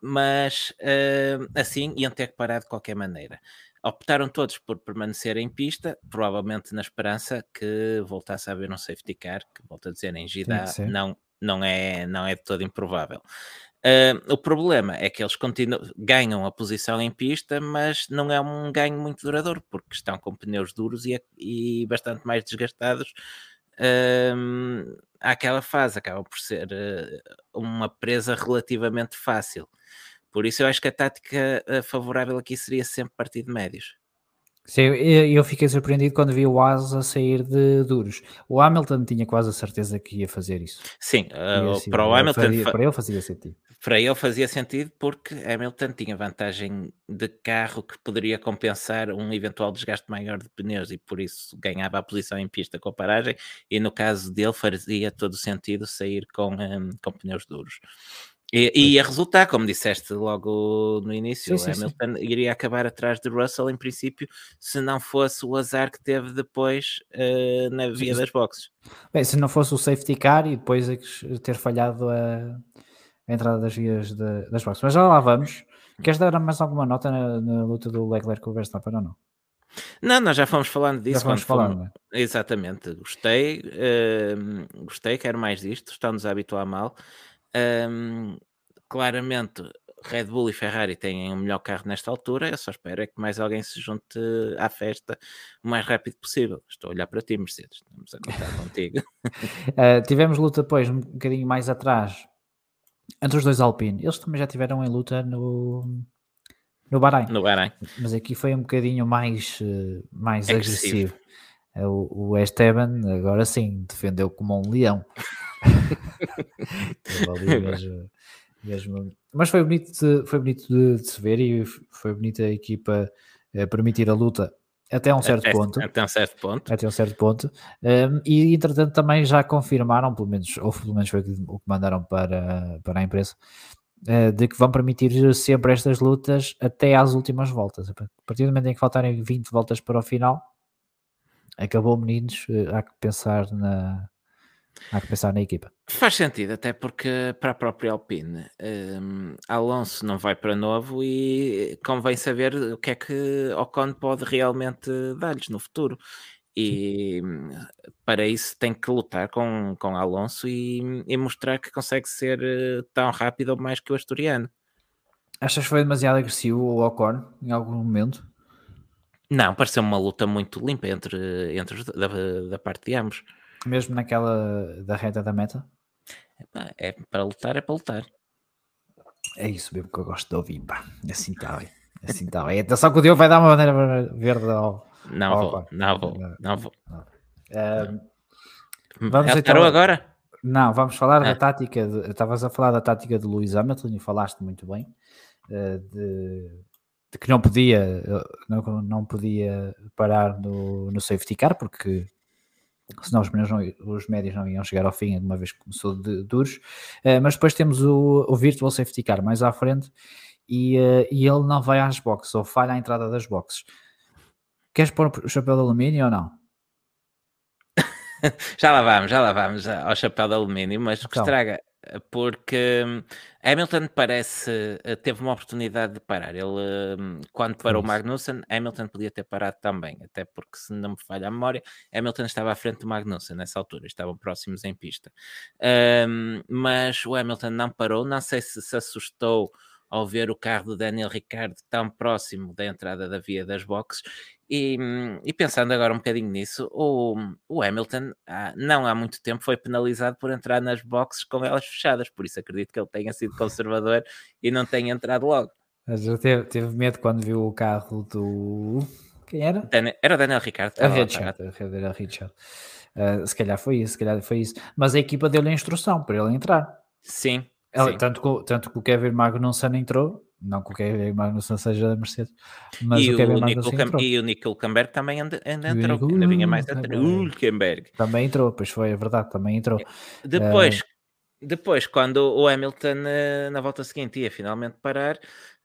mas hum, assim iam ter que parar de qualquer maneira. Optaram todos por permanecer em pista, provavelmente na esperança que voltasse a haver um safety car, que volto a dizer, em ser. não, não, é, não é de todo improvável. Uh, o problema é que eles continuam, ganham a posição em pista, mas não é um ganho muito duradouro, porque estão com pneus duros e, e bastante mais desgastados. Um, àquela fase acaba por ser uh, uma presa relativamente fácil. Por isso, eu acho que a tática uh, favorável aqui seria sempre partir de médios. Sim, eu, fiquei surpreendido quando vi o Haas a sair de duros. O Hamilton tinha quase a certeza que ia fazer isso. Sim, Ia ser- para o Hamilton, fazia- para ele fazia sentido. para ele fazia sentido porque Hamilton tinha vantagem de carro que poderia compensar um eventual desgaste maior de pneus e por isso ganhava a posição em pista com a paragem e no caso dele fazia todo o sentido sair com, hum, com pneus duros. E, e ia resultar, como disseste logo no início, Sim, sim, sim. Hamilton iria acabar atrás de Russell em princípio, se não fosse o azar que teve depois eh, na via das boxes. Bem, se não fosse o safety car e depois ter falhado a, a entrada das vias de- das boxes. Mas já lá vamos. Queres dar mais alguma nota na, na luta do Leclerc com o Verstappen ou não? Não, nós já fomos falando disso já fomos quando fomos- falando, né? Exatamente, gostei, hum, gostei, quero mais disto, estamos a habituar mal. Hum, claramente, Red Bull e Ferrari têm o melhor carro nesta altura, eu só espero é que mais alguém se junte à festa o mais rápido possível. Estou a olhar para ti, Mercedes, estamos a contar contigo. Uh, tivemos luta depois, um bocadinho mais atrás, entre os dois Alpine. Eles também já tiveram em luta no, no Bahrein, No Bahrein. mas aqui foi um bocadinho mais, uh, mais Agressivo. agressivo. Uh, O, o Esteban, agora sim, defendeu como um leão. Mesmo- mesmo- Mas foi bonito, de, foi bonito de, de se ver e foi bonita a equipa eh, permitir a luta até um certo Até- ponto Até um certo ponto. até um certo ponto. Um, e entretanto também já confirmaram, pelo menos, ou pelo menos foi o que mandaram para, para a imprensa, uh, de que vão permitir sempre estas lutas até às últimas voltas. A partir do momento em que faltarem 20 voltas para o final, acabou, meninos, uh, há que pensar na. Há que pensar na equipa. Faz sentido, até porque para a própria Alpine, hum, Alonso não vai para novo e convém saber o que é que Ocon pode realmente dar-lhes no futuro. E hum, para isso tem que lutar com, com Alonso e, e mostrar que consegue ser eh, tão rápido ou mais que o asturiano. Achas que foi demasiado agressivo o Ocon em algum momento? Não, pareceu uma luta muito limpa entre, entre os, da, da parte de ambos. Mesmo naquela da reta da meta? Epá, É para lutar, é para lutar. É isso mesmo que eu gosto de ouvir, pá. Assim está bem. Assim está bem. Atenção que o Diogo vai dar uma bandeira verde ao. Não Oh, vou, não vou, Não. não vou. Um, Vamos Ela então- parou agora? Não, vamos falar da Ah. tática. de- Estavas a falar da tática de Luís Hamilton e falaste muito bem eh, de, de que não podia, eh, não, não podia parar no, no safety car porque senão os, pneus não, os médios não iam chegar ao fim de uma vez que começou de duros. Eh, mas depois temos o, o Virtual Safety Car mais à frente e, eh, e ele não vai às boxes ou falha a entrada das boxes. Queres pôr o chapéu de alumínio ou não? Já lá vamos, já lá vamos ao chapéu de alumínio, mas o que Então. estraga, eh, porque hum, Hamilton parece eh, teve uma oportunidade de parar. Ele, hum, quando parou o Isso. Magnussen, Hamilton podia ter parado também, até porque, se não me falha a memória, Hamilton estava à frente do Magnussen nessa altura, estavam próximos em pista. Hum, mas o Hamilton não parou, não sei se se assustou ao ver o carro do Daniel Ricciardo tão próximo da entrada da via das boxes. E, e pensando agora um bocadinho nisso, o, o Hamilton há- não há muito tempo foi penalizado por entrar nas boxes com elas fechadas, por isso acredito que ele tenha sido conservador e não tenha entrado logo. Mas teve, teve medo quando viu o carro do. Quem era? Era o Daniel Ricardo. A Richard. A Richard. Uh, se calhar foi isso, se calhar foi isso. Mas a equipa deu-lhe a instrução para ele entrar. Sim, Ela- tanto, que, o- tanto que o Kevin Magnussen entrou, não que o Kevin Magnussen seja da Mercedes, mas E o o, Kevin Nico Magnussen entrou. e o Nico Hulkenberg também ainda, ainda o entrou, ainda vinha mais atrás. Hulkenberg. Também entrou, pois foi, é verdade, também entrou. Depois, depois quando o Hamilton eh, na volta seguinte ia finalmente parar,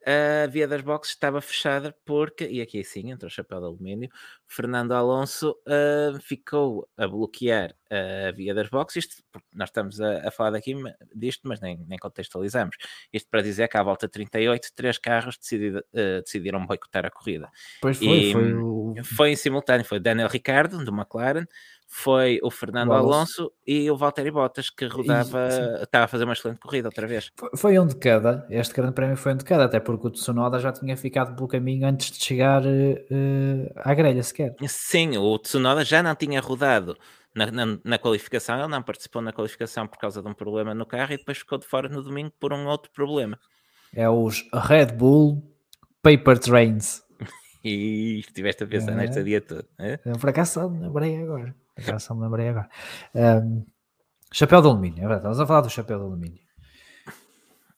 a via das boxes estava fechada porque, e aqui sim, entra o chapéu de alumínio, Fernando Alonso eh, ficou a bloquear a via das boxes. Isto, nós estamos a, a falar daqui disto, mas nem, nem contextualizamos. Isto para dizer que à volta 38, três carros decidi- eh, decidiram boicotar a corrida. Pois foi, E, foi o. Foi em simultâneo, foi Daniel Ricardo, do McLaren, foi o Fernando O Alonso. Alonso e o Valtteri Bottas, que rodava, sim. estava a fazer uma excelente corrida outra vez. Foi- um de cada, este grande prémio foi um de cada, até porque o Tsunoda já tinha ficado pelo caminho antes de chegar eh, à grelha sequer. Sim, o Tsunoda já não tinha rodado na, na- na qualificação, ele não participou na qualificação por causa de um problema no carro e depois ficou de fora no domingo por um outro problema. É os Red Bull Paper Trains. E estiveste a pensar É. nesta dia toda. é? Por acaso só me lembrei agora. Por acaso só me lembrei agora. Um, chapéu de alumínio, é verdade. Estamos a falar do chapéu de alumínio.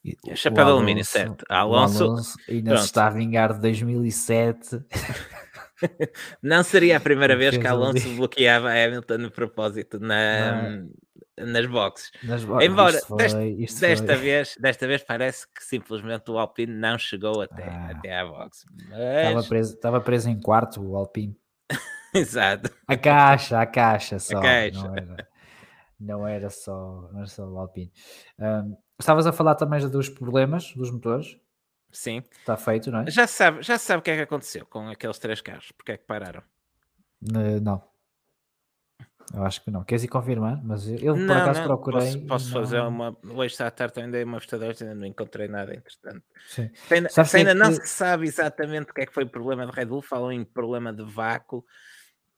E o- Chapéu o de alumínio, certo. Alonso, ainda pronto. se está a vingar de 2007. Não seria a primeira vez que Alonso bloqueava Hamilton no propósito na, nas boxes. Nas bo- Embora, foi- desta- Desta vez, desta vez parece que simplesmente o Alpine não chegou até, Ah. até à box. Estava Mas, preso, estava preso em quarto o Alpine. exato. A caixa, a caixa só. caixa. Não, era, não era só, não era só o Alpine. Um, estavas a falar também dos problemas dos motores. Sim. Está feito, não é? Já sabe, já sabe o que é que aconteceu com aqueles três carros. Porque é que pararam? Eh, não. Eu acho que não. Queres ir confirmar? Mas eu, eu, por não, acaso não, procurei. Posso, posso não- fazer uma. Hoje à tarde também dei uma vista hoje, ainda não encontrei nada entretanto. Sim. Se ainda, se que é ainda não que- se sabe exatamente o que é que foi o problema de Red Bull, falam em problema de vácuo.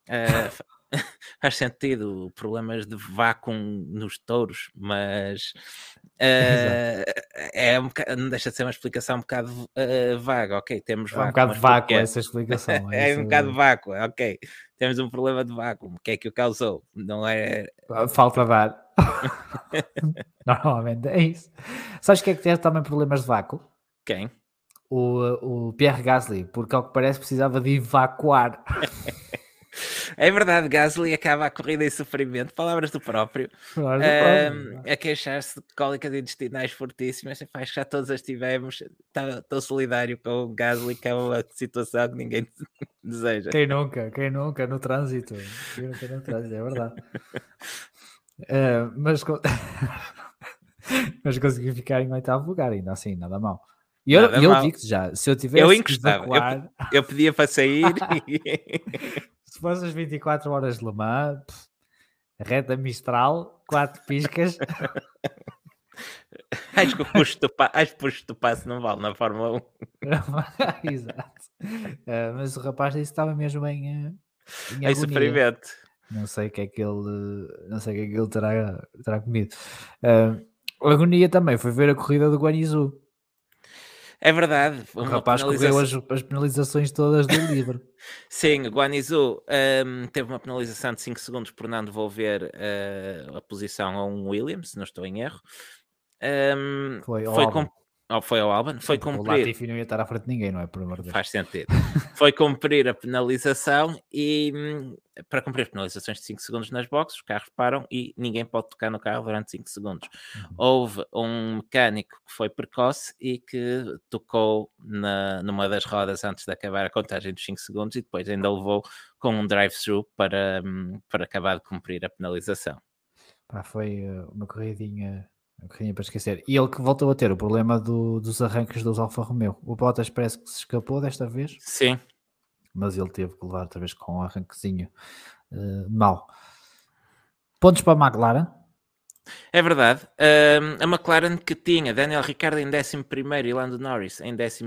fa- faz sentido, problemas de vácuo nos touros, mas eh, é um boca- não deixa de ser uma explicação um bocado eh, vaga. Ok, temos É vácuo. um bocado vácuo essa explicação. É um bocado vácuo, ok. Temos um problema de vácuo. O que é que o causou? Não é. Falta de ar. Normalmente é isso. Sabes que é que teve também problemas de vácuo? Quem? O, o Pierre Gasly, porque ao que parece precisava de evacuar. É verdade, Gasly acaba a corrida em sofrimento, palavras do próprio, Mas, ahm, pronto. a queixar-se de cólicas intestinais fortíssimas. Acho que já todos as tivemos. Estou solidário com o Gasly, que é uma situação que ninguém deseja. Quem nunca, quem nunca no trânsito. Quem nunca no trânsito, é verdade. Eh, mas, mas consegui ficar em oitavo lugar, ainda assim, nada mal. E eu, eu digo já, se eu tivesse Eu encostava, eu evacuar, Eu pedia para sair e se fosse as 24 horas de Le Mans, pff, reta Mistral, quatro piscas, acho que o custo do, pa... acho que o custo do passe não vale na Fórmula 1. Exato. Eh, mas o rapaz disse que estava mesmo em, eh, em Em sofrimento. Não sei o que é que ele, não sei o que é que ele terá, terá comido. Eh, a agonia também foi ver a corrida do Guanizu. É verdade. O rapaz correu as, as penalizações todas do livro. Sim, o Guanizu ahm, teve uma penalização de 5 segundos por não devolver ah, a posição a um Williams, se não estou em erro. Ahm, Foi foi, com- oh, foi ao Albon, foi Porque O cumprir. Latifi não ia estar à frente de ninguém, não é? Por amor de Deus. Faz sentido. Foi cumprir a penalização e hum, para cumprir penalizações de 5 segundos nas boxes, os carros param e ninguém pode tocar no carro durante 5 segundos. Uhum. Houve um mecânico que foi precoce e que tocou na, numa das rodas antes de acabar a contagem dos 5 segundos e depois ainda levou com um drive-thru para, hum, para acabar de cumprir a penalização. Pá, foi eh, uma corridinha, uma corridinha para esquecer. E ele que voltou a ter o problema do- dos arranques dos Alfa Romeo. O Bottas parece que se escapou desta vez, Sim, mas ele teve que levar outra vez com um arranquezinho eh, mau. Pontos para a McLaren. É verdade. A McLaren que tinha Daniel Ricciardo em 11 e Lando Norris em 12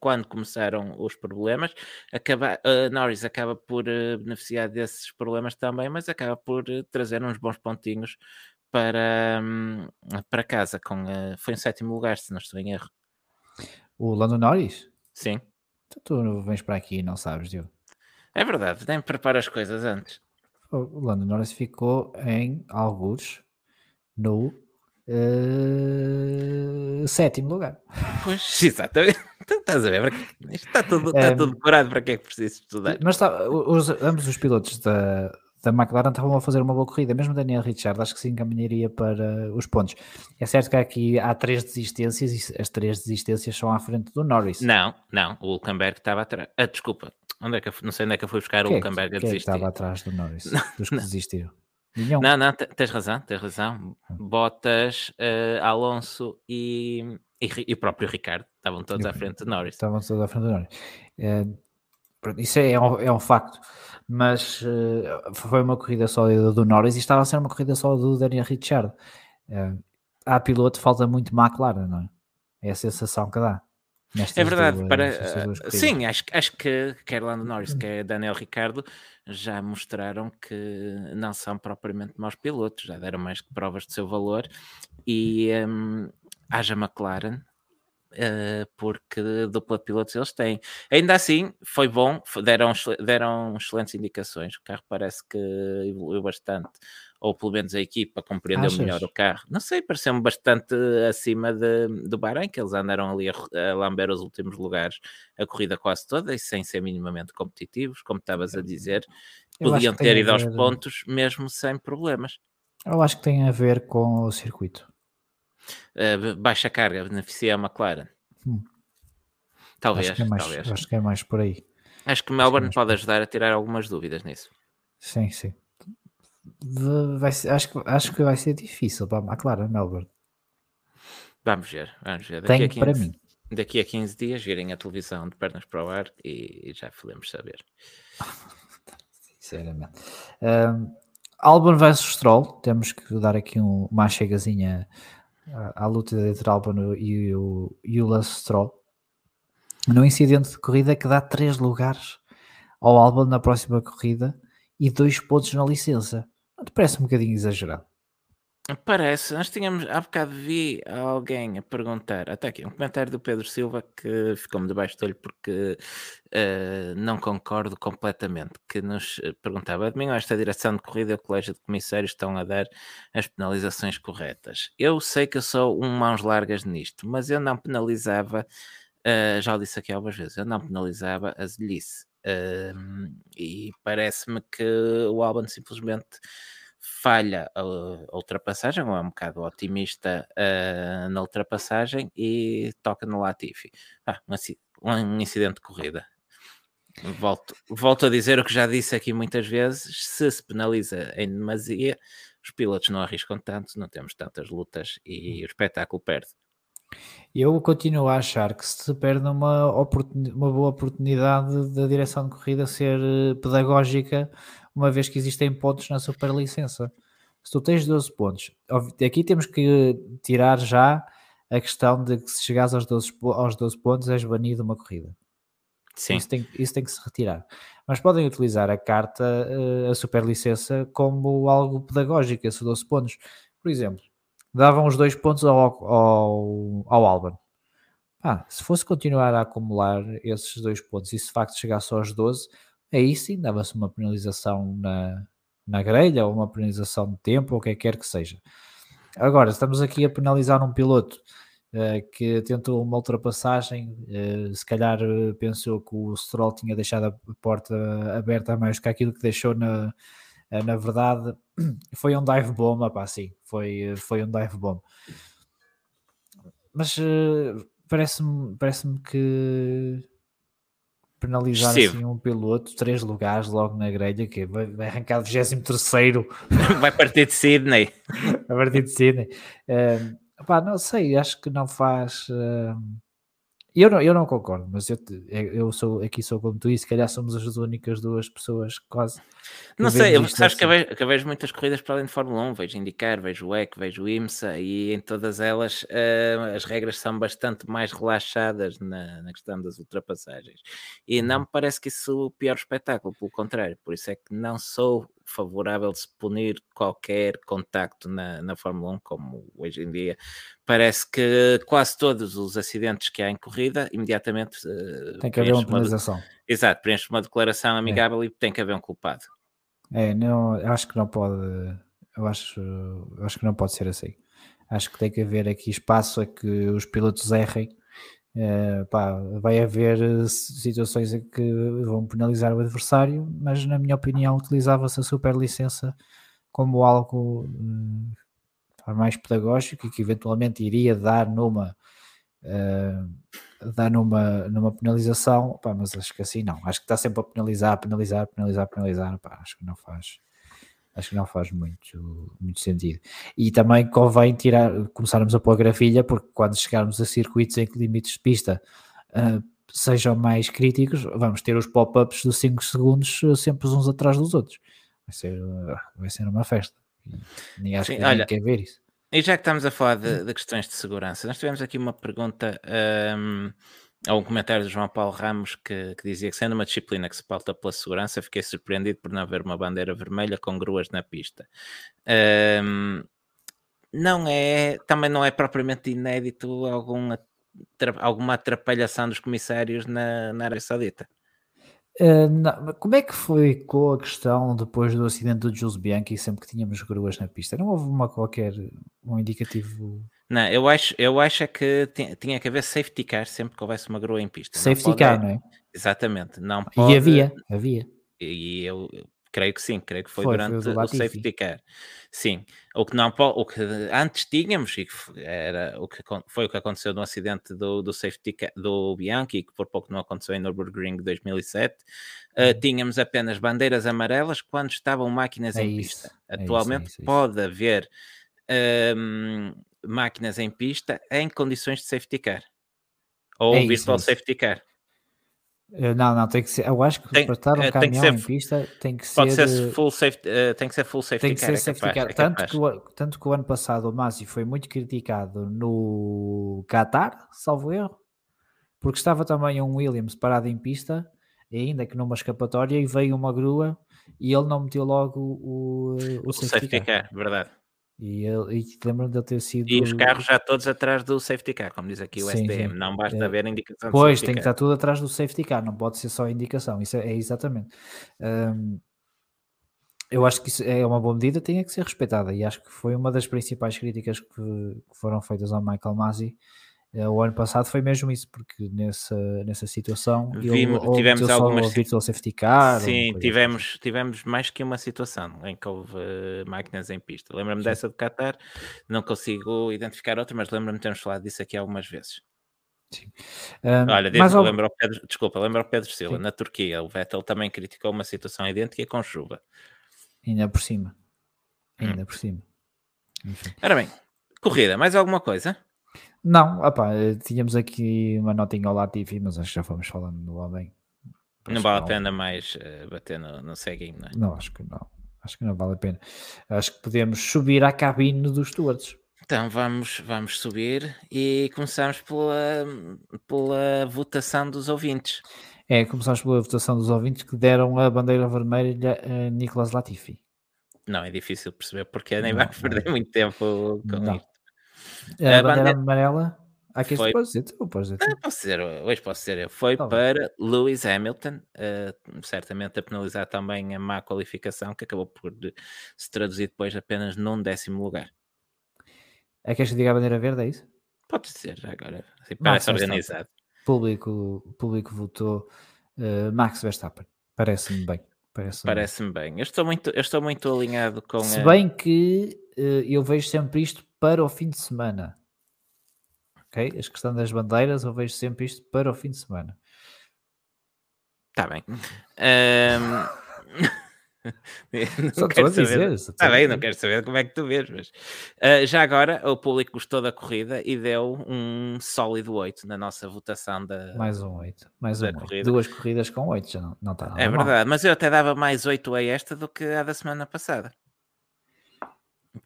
quando começaram os problemas, acaba, ah, Norris acaba por eh, beneficiar desses problemas também, mas acaba por trazer uns bons pontinhos para, hum, para casa. Com, foi em sétimo lugar, se não estou em erro. O Lando Norris. Sim, Tu, tu vens para aqui e não sabes, Diogo. é verdade. Nem prepara as coisas antes. O Lando Norris ficou em algures no eh, sétimo lugar. Pois, exatamente. Então, Estás a ver? Isto está tudo, está Ahm, tudo decorado para que é que preciso estudar. Mas tá, os- ambos os pilotos da, da McLaren estavam a fazer uma boa corrida, mesmo Daniel Ricciardo, acho que se encaminharia para os pontos. É certo que aqui há três desistências e as três desistências são à frente do Norris. Não, não, o Hulkenberg estava atrás. Ah, desculpa, onde é que eu, não sei onde é que eu fui buscar o é que- Hulkenberg a é que desistir. estava atrás do Norris? dos que desistiram? Nenhum. Não, não, te- tens razão, tens razão. Hum. Bottas, eh, Alonso e, e, e o próprio Ricardo estavam todos E à frente de Norris. Estavam todos à frente do Norris. Pronto, isso é, um, é um facto, mas eh, foi uma corrida sólida do Norris e estava a ser uma corrida só do Daniel Ricciardo. Eh, à piloto falta muito McLaren, não é? É a sensação que dá. É verdade, duas- para, eh, sim, acho, que- acho que quer Lando Norris, quer Daniel Ricardo já mostraram que não são propriamente maus pilotos, já deram mais que provas de seu valor e hum, haja McLaren uh, porque dupla pilotos eles têm. Ainda assim, foi bom, deram, deram excelentes indicações. O carro parece que evoluiu bastante, ou pelo menos a equipa compreendeu Achas? melhor o carro. Não sei, pareceu-me bastante acima de, do Bahrein, que eles andaram ali a, a lamber os últimos lugares, a corrida quase toda, e sem ser minimamente competitivos, como estavas a dizer. Podiam ter ido aos pontos mesmo sem problemas. Eu acho que tem a ver com o circuito. Uh, baixa carga beneficia a McLaren. Hum. Talvez, acho que, é mais, talvez. acho que é mais por aí. Acho que Melbourne acho que é pode ajudar a tirar algumas dúvidas nisso. Sim, sim. Vai ser, acho, que, acho que vai ser difícil para a McLaren, Melbourne. Vamos ver, vamos ver. Daqui Tem a 15, para mim. Daqui a 15 dias virem a televisão de pernas para o ar e, e já podemos saber. Sinceramente. Um, Albon versus Stroll, temos que dar aqui um, uma chegazinha à, luta entre Albon e o, e o Stroll. No incidente de corrida que dá três lugares ao Albon na próxima corrida e dois pontos na licença. Parece um bocadinho exagerado? Parece, nós tínhamos, há bocado vi alguém a perguntar, até aqui, um comentário do Pedro Silva que ficou-me debaixo do olho porque uh, não concordo completamente, que nos perguntava, domingo esta direção de corrida e o colégio de comissários estão a dar as penalizações corretas. Eu sei que eu sou um mãos largas nisto, mas eu não penalizava, uh, já o disse aqui algumas vezes, eu não penalizava as velhice. Uh, e parece-me que o Alban simplesmente falha a, ultrapassagem, ou é um bocado otimista uh, na ultrapassagem e toca no Latifi. Ah, um, um incidente de corrida. Volto, volto a dizer o que já disse aqui muitas vezes: se se penaliza em demasia, os pilotos não arriscam tanto, não temos tantas lutas e o espetáculo perde. Eu continuo a achar que se perde uma, uma boa oportunidade da direção de corrida ser eh, pedagógica uma vez que existem pontos na superlicença. Se tu tens 12 pontos, aqui temos que tirar já a questão de que se chegares aos 12, aos 12 pontos és banido uma corrida. Sim. Isso tem, isso tem que se retirar. Mas podem utilizar a carta, eh, a superlicença, como algo pedagógico, esses 12 pontos. Por exemplo, davam os dois pontos ao, ao, ao Alban. Ah, se fosse continuar a acumular esses dois pontos e se de facto chegasse aos 12, aí sim dava-se uma penalização na, na grelha ou uma penalização de tempo ou o que quer que seja. Agora, estamos aqui a penalizar um piloto uh, que tentou uma ultrapassagem, uh, se calhar uh, pensou que o Stroll tinha deixado a porta aberta mais que aquilo que deixou na, na verdade foi um dive bomb, pá, sim, foi, foi um dive bomb. Mas parece-me parece que penalizar assim um piloto, três lugares logo na grelha, que vai, vai arrancar 23 vai partir de Sydney. vai partir de Sydney. Uh, pá, não sei, acho que não faz. Uh, eu não, eu não concordo, mas eu, eu sou aqui sou como tu e se calhar somos as únicas duas pessoas quase. Não sei, eu, sabes assim. que, eu vejo, que eu vejo muitas corridas para além de Fórmula 1, vejo indicar, vejo o EC, vejo o IMSA e em todas elas uh, as regras são bastante mais relaxadas na, na, questão das ultrapassagens. E não uhum. me parece que isso o pior espetáculo, pelo contrário, por isso é que não sou favorável de se punir qualquer contacto na, na Fórmula 1, como hoje em dia. Parece que quase todos os acidentes que há em corrida, imediatamente. Uh, tem que haver uma penalização. Uma, exato, preenche uma declaração é. amigável é. e tem que haver um culpado. É, não, acho que não pode. Eu acho, eu acho que não pode ser assim. Acho que tem que haver aqui espaço a que os pilotos errem Uh, pá, vai haver eh, situações em que vão penalizar o adversário, mas na minha opinião utilizava-se a superlicença como algo uh, mais pedagógico e que eventualmente iria dar numa uh, dar numa, numa penalização, pá, mas acho que assim não, acho que está sempre a penalizar, penalizar, penalizar, penalizar, pá, acho que não faz acho que não faz muito, muito sentido. E também convém tirar, começarmos a pôr gravilha, porque quando chegarmos a circuitos em que limites de pista uh, sejam mais críticos, vamos ter os pop-ups dos 5 segundos ah, sempre uns atrás dos outros. Vai ser, uh, vai ser uma festa. Nem acho Sim, que olha, quer ver isso. E já que estamos a falar de, de, questões de segurança, nós tivemos aqui uma pergunta. Um, Há um comentário do João Paulo Ramos que, que, dizia que sendo uma disciplina que se pauta pela segurança, fiquei surpreendido por não haver uma bandeira vermelha com gruas na pista. Um, não é, também não é propriamente inédito algum alguma atrapalhação dos comissários na, na Arábia Saudita. Uh, como é que foi com a questão depois do acidente do Jules Bianchi, sempre que tínhamos gruas na pista? Não houve uma qualquer um indicativo? Não, eu acho, eu acho é que tinha, que haver safety car sempre que houvesse uma grua em pista. Safety não car, não é? Exatamente. Não pode... E havia, havia. E eu, Creio que sim, creio que foi, foi durante foi o, o safety car. Sim, o que, não, o que antes tínhamos, e que era o que foi o que aconteceu no acidente do, do safety car, do Bianchi, que por pouco não aconteceu em Nürburgring 2007, uh, hum. tínhamos apenas bandeiras amarelas quando estavam máquinas é em isso, pista. É Atualmente isso, é isso, pode haver um, máquinas em pista em condições de safety car ou é virtual safety car. Eh, não, não, tem que ser. Eu acho que tem, para estar um eh, caminhão ser, em pista tem que pode ser. ser full safety, tem que ser full safety tem que car. Ser é safety car. É tanto, que o, tanto que o ano passado o Masi foi muito criticado no Qatar, salvo erro, porque estava também um Williams parado em pista, ainda que numa escapatória, e veio uma grua e ele não meteu logo o, o, o safety, safety car. car. Verdade. E, ele, e lembro de ter sido. E os carros já todos atrás do safety car, como diz aqui o sim, SDM. Sim. Não basta é. haver indicação Pois, tem que estar tudo atrás do safety car, não pode ser só indicação. Isso é, é exatamente. Um, eu acho que isso é uma boa medida, tem que ser respeitada. E acho que foi uma das principais críticas que, que foram feitas ao Michael Masi o ano passado foi mesmo isso, porque nessa, nessa situação Vimos, ele, tivemos algumas virtual safety car. Sim, tivemos, assim. tivemos mais que uma situação em que houve uh, máquinas em pista. Lembro-me dessa de Qatar, não consigo identificar outra, mas lembro-me de termos falado disso aqui algumas vezes. Sim. Um, Olha, mas, lembro Pedro, desculpa, lembro o Pedro Silva, sim. na Turquia, o Vettel também criticou uma situação idêntica com chuva. Ainda por cima. Ainda hum. por cima. Enfim. Ora bem, corrida, mais alguma coisa? Não, opa, tínhamos aqui uma notinha ao Latifi, mas acho que já fomos falando do homem. Não vale a pena mais uh, bater no, no ceguinho, não é? Não, acho que não. Acho que não vale a pena. Acho que podemos subir à cabine dos stewards. Então vamos, vamos subir e começamos pela, pela votação dos ouvintes. É, começamos pela votação dos ouvintes que deram a bandeira vermelha a Nicolas Latifi. Não, é difícil perceber porque nem vai perder muito tempo com não. isto. A, a bandeira, amarela. Há quem foi... pode dizer, tu podes dizer. Ah, posso dizer, hoje posso dizer. Foi tá para Lewis Hamilton, uh, certamente a penalizar também a má qualificação, que acabou por se traduzir depois apenas num décimo lugar. É que diga a bandeira verde, é isso? Pode ser, agora. Assim, parece organizado. Público, público votou uh, Max Verstappen. Parece-me bem. Parece-me Parece bem. Eu estou, muito, eu estou muito alinhado com. Se bem que eu vejo sempre isto para o fim de semana. Ok? A questão das bandeiras, eu vejo sempre isto para o fim de semana. Está bem. Um... não Só quero saber. Está bem, não quero saber como é que tu vês, mas uh, já agora o público gostou da corrida e deu um sólido 8 na nossa votação da mais um 8, mais um 8. Corrida. duas corridas com 8 já não, não está nada É verdade, mal. mas eu até dava mais 8 a esta do que a da semana passada.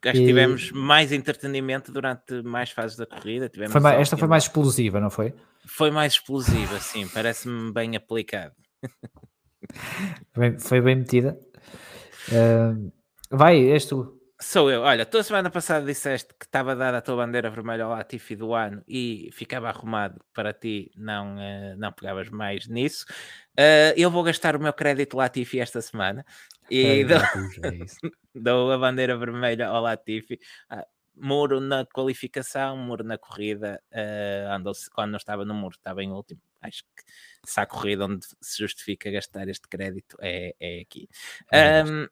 Acho que tivemos mais entretenimento durante mais fases da corrida. Tivemos foi mais, esta foi mais explosiva, não foi? Foi mais explosiva, sim. Parece-me bem aplicado. Foi, bem metida. Uh, vai, és tu. Sou eu. Olha, toda semana passada disseste que estava dada a tua bandeira vermelha ao Latifi do ano e ficava arrumado para ti, não, uh, não pegavas mais nisso. Uh, eu vou gastar o meu crédito Latifi esta semana e é, dou, é dou, a bandeira vermelha ao Latifi. Ah, muro na qualificação, muro na corrida. Uh, andou quando não estava no muro, estava em último. Acho que se há corrida onde se justifica gastar este crédito é, é aqui. Um,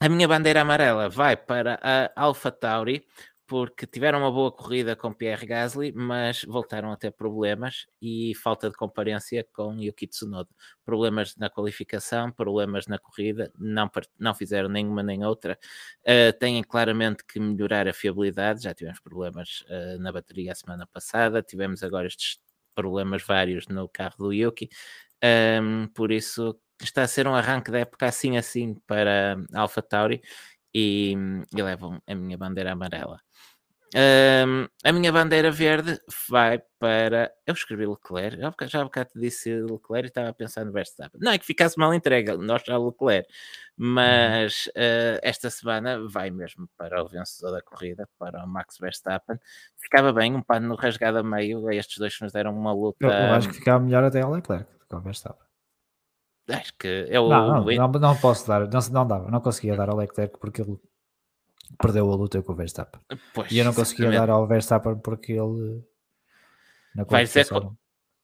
a minha bandeira amarela vai para a Alpha Tauri, porque tiveram uma boa corrida com Pierre Gasly, mas voltaram a ter problemas e falta de comparência com Yuki Tsunoda. Problemas na qualificação, problemas na corrida, não, não fizeram nenhuma nem outra. Uh, têm claramente que melhorar a fiabilidade, já tivemos problemas uh, na bateria a semana passada, tivemos agora estes problemas vários no carro do Yuki, um, por isso está a ser um arranque da época assim assim para Alpha Tauri e, e levam a minha bandeira amarela. Um, a minha bandeira verde vai para. Eu escrevi Leclerc, já há bocado disse Leclerc e estava a pensar no Verstappen. Não é que ficasse mal entregue, nós já Leclerc, uhum. mas uh, esta semana vai mesmo para o vencedor da corrida, para o Max Verstappen. Ficava bem, um pano rasgado a meio, estes dois nos deram uma luta. Eu, eu acho que ficava melhor até ao Leclerc do que ao Verstappen. Acho que é o. Não, não, não, não posso dar, não, não dava, não conseguia dar ao Leclerc porque ele perdeu a luta com o Verstappen. Pois, e eu não conseguia dar ao Verstappen porque ele. Na Vai dizer que...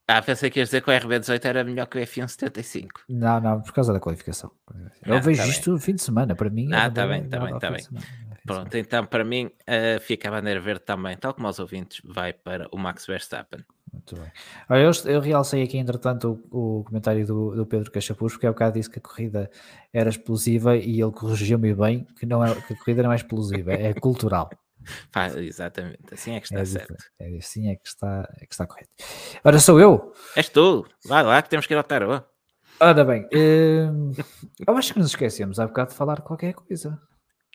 Ah, pensei que ias dizer que o RB18 era melhor que o F1 75. Não, não, por causa da qualificação. Eu ah, vejo tá isto no fim de semana, para mim. Ah, está bem, está bem, está bem. Pronto, então para mim uh, fica a bandeira verde também, tal como aos ouvintes, vai para o Max Verstappen. Muito bem. Olha, eu, eu realcei aqui, entretanto, o, o comentário do, do Pedro Cachapuz, porque há bocado disse que a corrida era explosiva e ele corrigiu-me bem que, não é, que a corrida não é explosiva, é cultural. Pá, exatamente, assim é que está é certo. É, assim é que está, é que está correto. Ora, sou eu. És tu, vai lá que temos que ir ao tarô. Ora bem, hum, eu acho que nos esquecemos há bocado de falar qualquer coisa.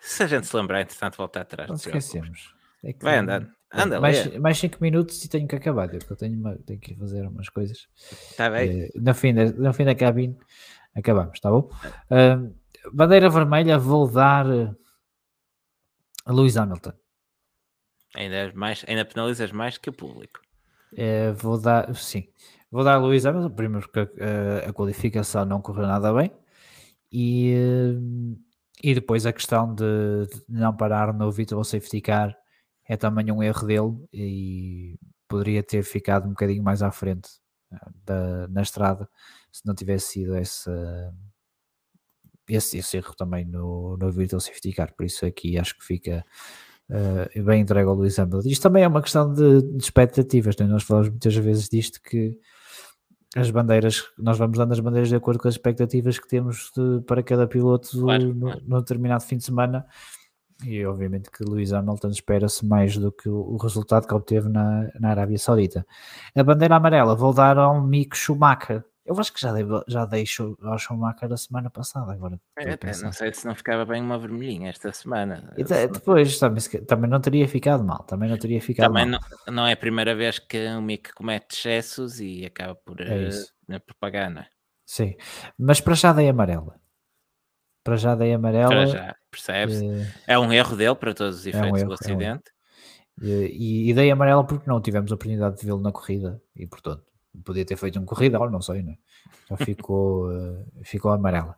Se a gente se lembrar, entretanto, voltar atrás. Não esquecemos. É vai andando. Anda, mais, mais 5 minutos e tenho que acabar, eu tenho, uma, tenho que fazer umas coisas. Está bem. Uh, no, fim da, no fim da cabine, acabamos, está bom? Uh, bandeira vermelha, vou dar uh, a Lewis Hamilton. Ainda, mais, ainda penalizas mais que o público. Uh, vou dar, sim, vou dar a Lewis Hamilton, primeiro porque a, a qualificação não correu nada bem e, e depois a questão de, de não parar no Vitor Safety Car é também um erro dele e poderia ter ficado um bocadinho mais à frente eh, da, na estrada se não tivesse sido esse, esse, esse erro também no, no Virtual Safety Car. Por isso aqui acho que fica uh, bem entregue ao Luís Hamilton. Isto também é uma questão de, de expectativas, né? nós falamos muitas vezes disto que as bandeiras, nós vamos dando as bandeiras de acordo com as expectativas que temos de, para cada piloto claro, no, claro. no determinado fim de semana e obviamente que Lewis Hamilton espera-se mais do que o, resultado que obteve na, na Arábia Saudita. A bandeira amarela vou dar ao Mick Schumacher. Eu acho que já dei, já deixo ao Schumacher a semana passada. Agora, é, não sei se não ficava bem uma vermelhinha esta semana. E depois também, também não teria ficado mal. Também não teria ficado também mal. Não, não é a primeira vez que o Mick comete excessos e acaba por, é uh, propagar, não é? Sim, mas para já dei amarela. Para já dei amarela. Já, percebes? Uh, é um erro dele para todos os efeitos é um erro, do acidente. É um e, e, dei amarela porque não tivemos a oportunidade de vê-lo na corrida e, portanto, podia ter feito um corridão, não sei, né? Já ficou, uh, ficou amarela.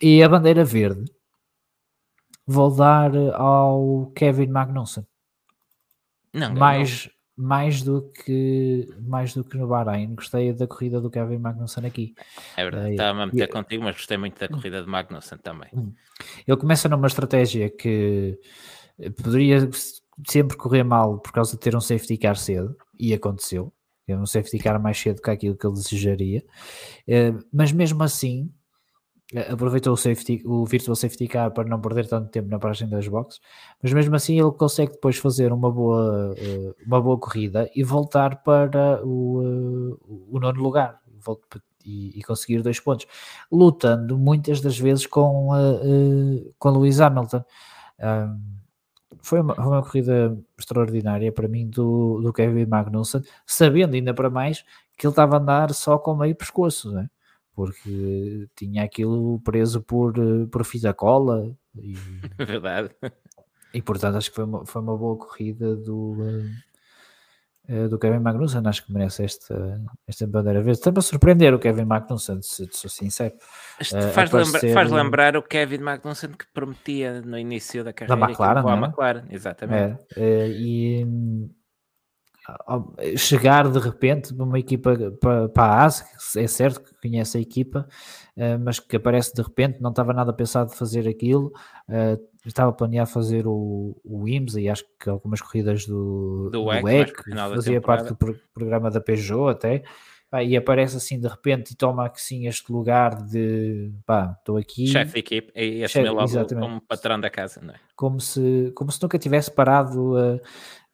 E a bandeira verde vou dar ao Kevin Magnussen. Não, mais, mais do que mais do que no Bahrein. Gostei da corrida do Kevin Magnussen aqui. É verdade, uh, estava a meter contigo, mas gostei muito da corrida de Magnussen também. Hum. Ele começa numa estratégia que poderia sempre correr mal por causa de ter um safety car cedo, e aconteceu. É um safety car mais cedo que aquilo que ele desejaria, uh, mas mesmo assim eh, aproveitou o, safety, o virtual safety car para não perder tanto tempo na paragem das boxes, mas mesmo assim ele consegue depois fazer uma boa, eh, uma boa corrida e voltar para o, eh, o nono lugar e, conseguir dois pontos, lutando muitas das vezes com, com Lewis Hamilton. foi uma, uma corrida extraordinária para mim do, do Kevin Magnussen, sabendo ainda para mais que ele estava a andar só com meio pescoço, não é? Porque tinha aquilo preso por, eh, por fita cola. E, Verdade. E portanto acho que foi uma, foi uma boa corrida do, uh, do Kevin Magnussen. Acho que merece esta, esta bandeira verde. Está para surpreender o Kevin Magnussen, se sou sincero. Uh, faz, aparecer... lembra, faz lembrar o Kevin Magnussen que prometia no início da carreira. Da McLaren, com a é? McLaren, exatamente. É, e chegar de repente para uma equipa para, para a AS, é certo que conhece a equipa, uh, mas que aparece de repente, não estava nada pensado de fazer aquilo, uh, estava planeado fazer o, o IMS e acho que algumas corridas do, do, do WEC, fazia parte do pro, programa da Peugeot até, e aparece assim de repente e toma assim este lugar de pá, estou aqui. Chefe de equipe e logo como patrão da casa, não é? Como se, como se nunca tivesse parado a,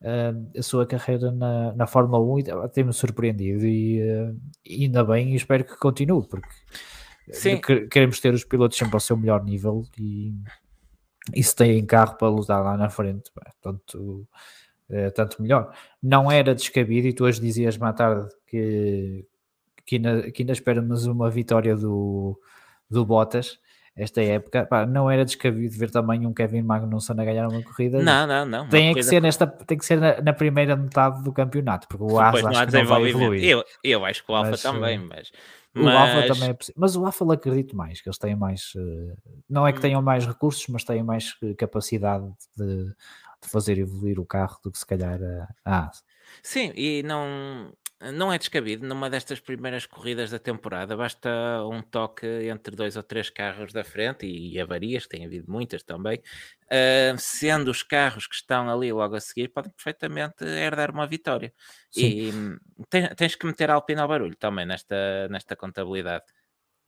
uh, a sua carreira na, na Fórmula 1 e tem-me surpreendido e uh, ainda bem e espero que continue, porque Sim. queremos ter os pilotos sempre ao seu melhor nível e, e se tem carro para lutar lá na frente, tanto, é, tanto melhor. Não era descabido, e tu hoje dizias-me à tarde que, que, ainda, que ainda esperamos uma vitória do, do Bottas esta época, pá, não era descabido ver também um Kevin Magnussen a ganhar uma corrida. Não, não, não. Tem que ser, nesta, tem que ser na, na, primeira metade do campeonato, porque o Asa acho que não vai evoluir. Eu, eu acho que o Alfa também, eh, mas... O mas... Alfa também é possível. Mas o Alfa acredito mais, que eles têm mais... Eh, não é que hum. tenham mais recursos, mas têm mais eh, capacidade de, de fazer evoluir o carro do que se calhar a Asa. Sim, e não não é descabido numa destas primeiras corridas da temporada. Basta um toque entre dois ou três carros da frente e, e avarias, tem havido muitas também. Uh, sendo os carros que estão ali logo a seguir, podem perfeitamente herdar uma vitória. Sim. E tens, tens que meter a Alpine ao barulho também nesta, nesta contabilidade.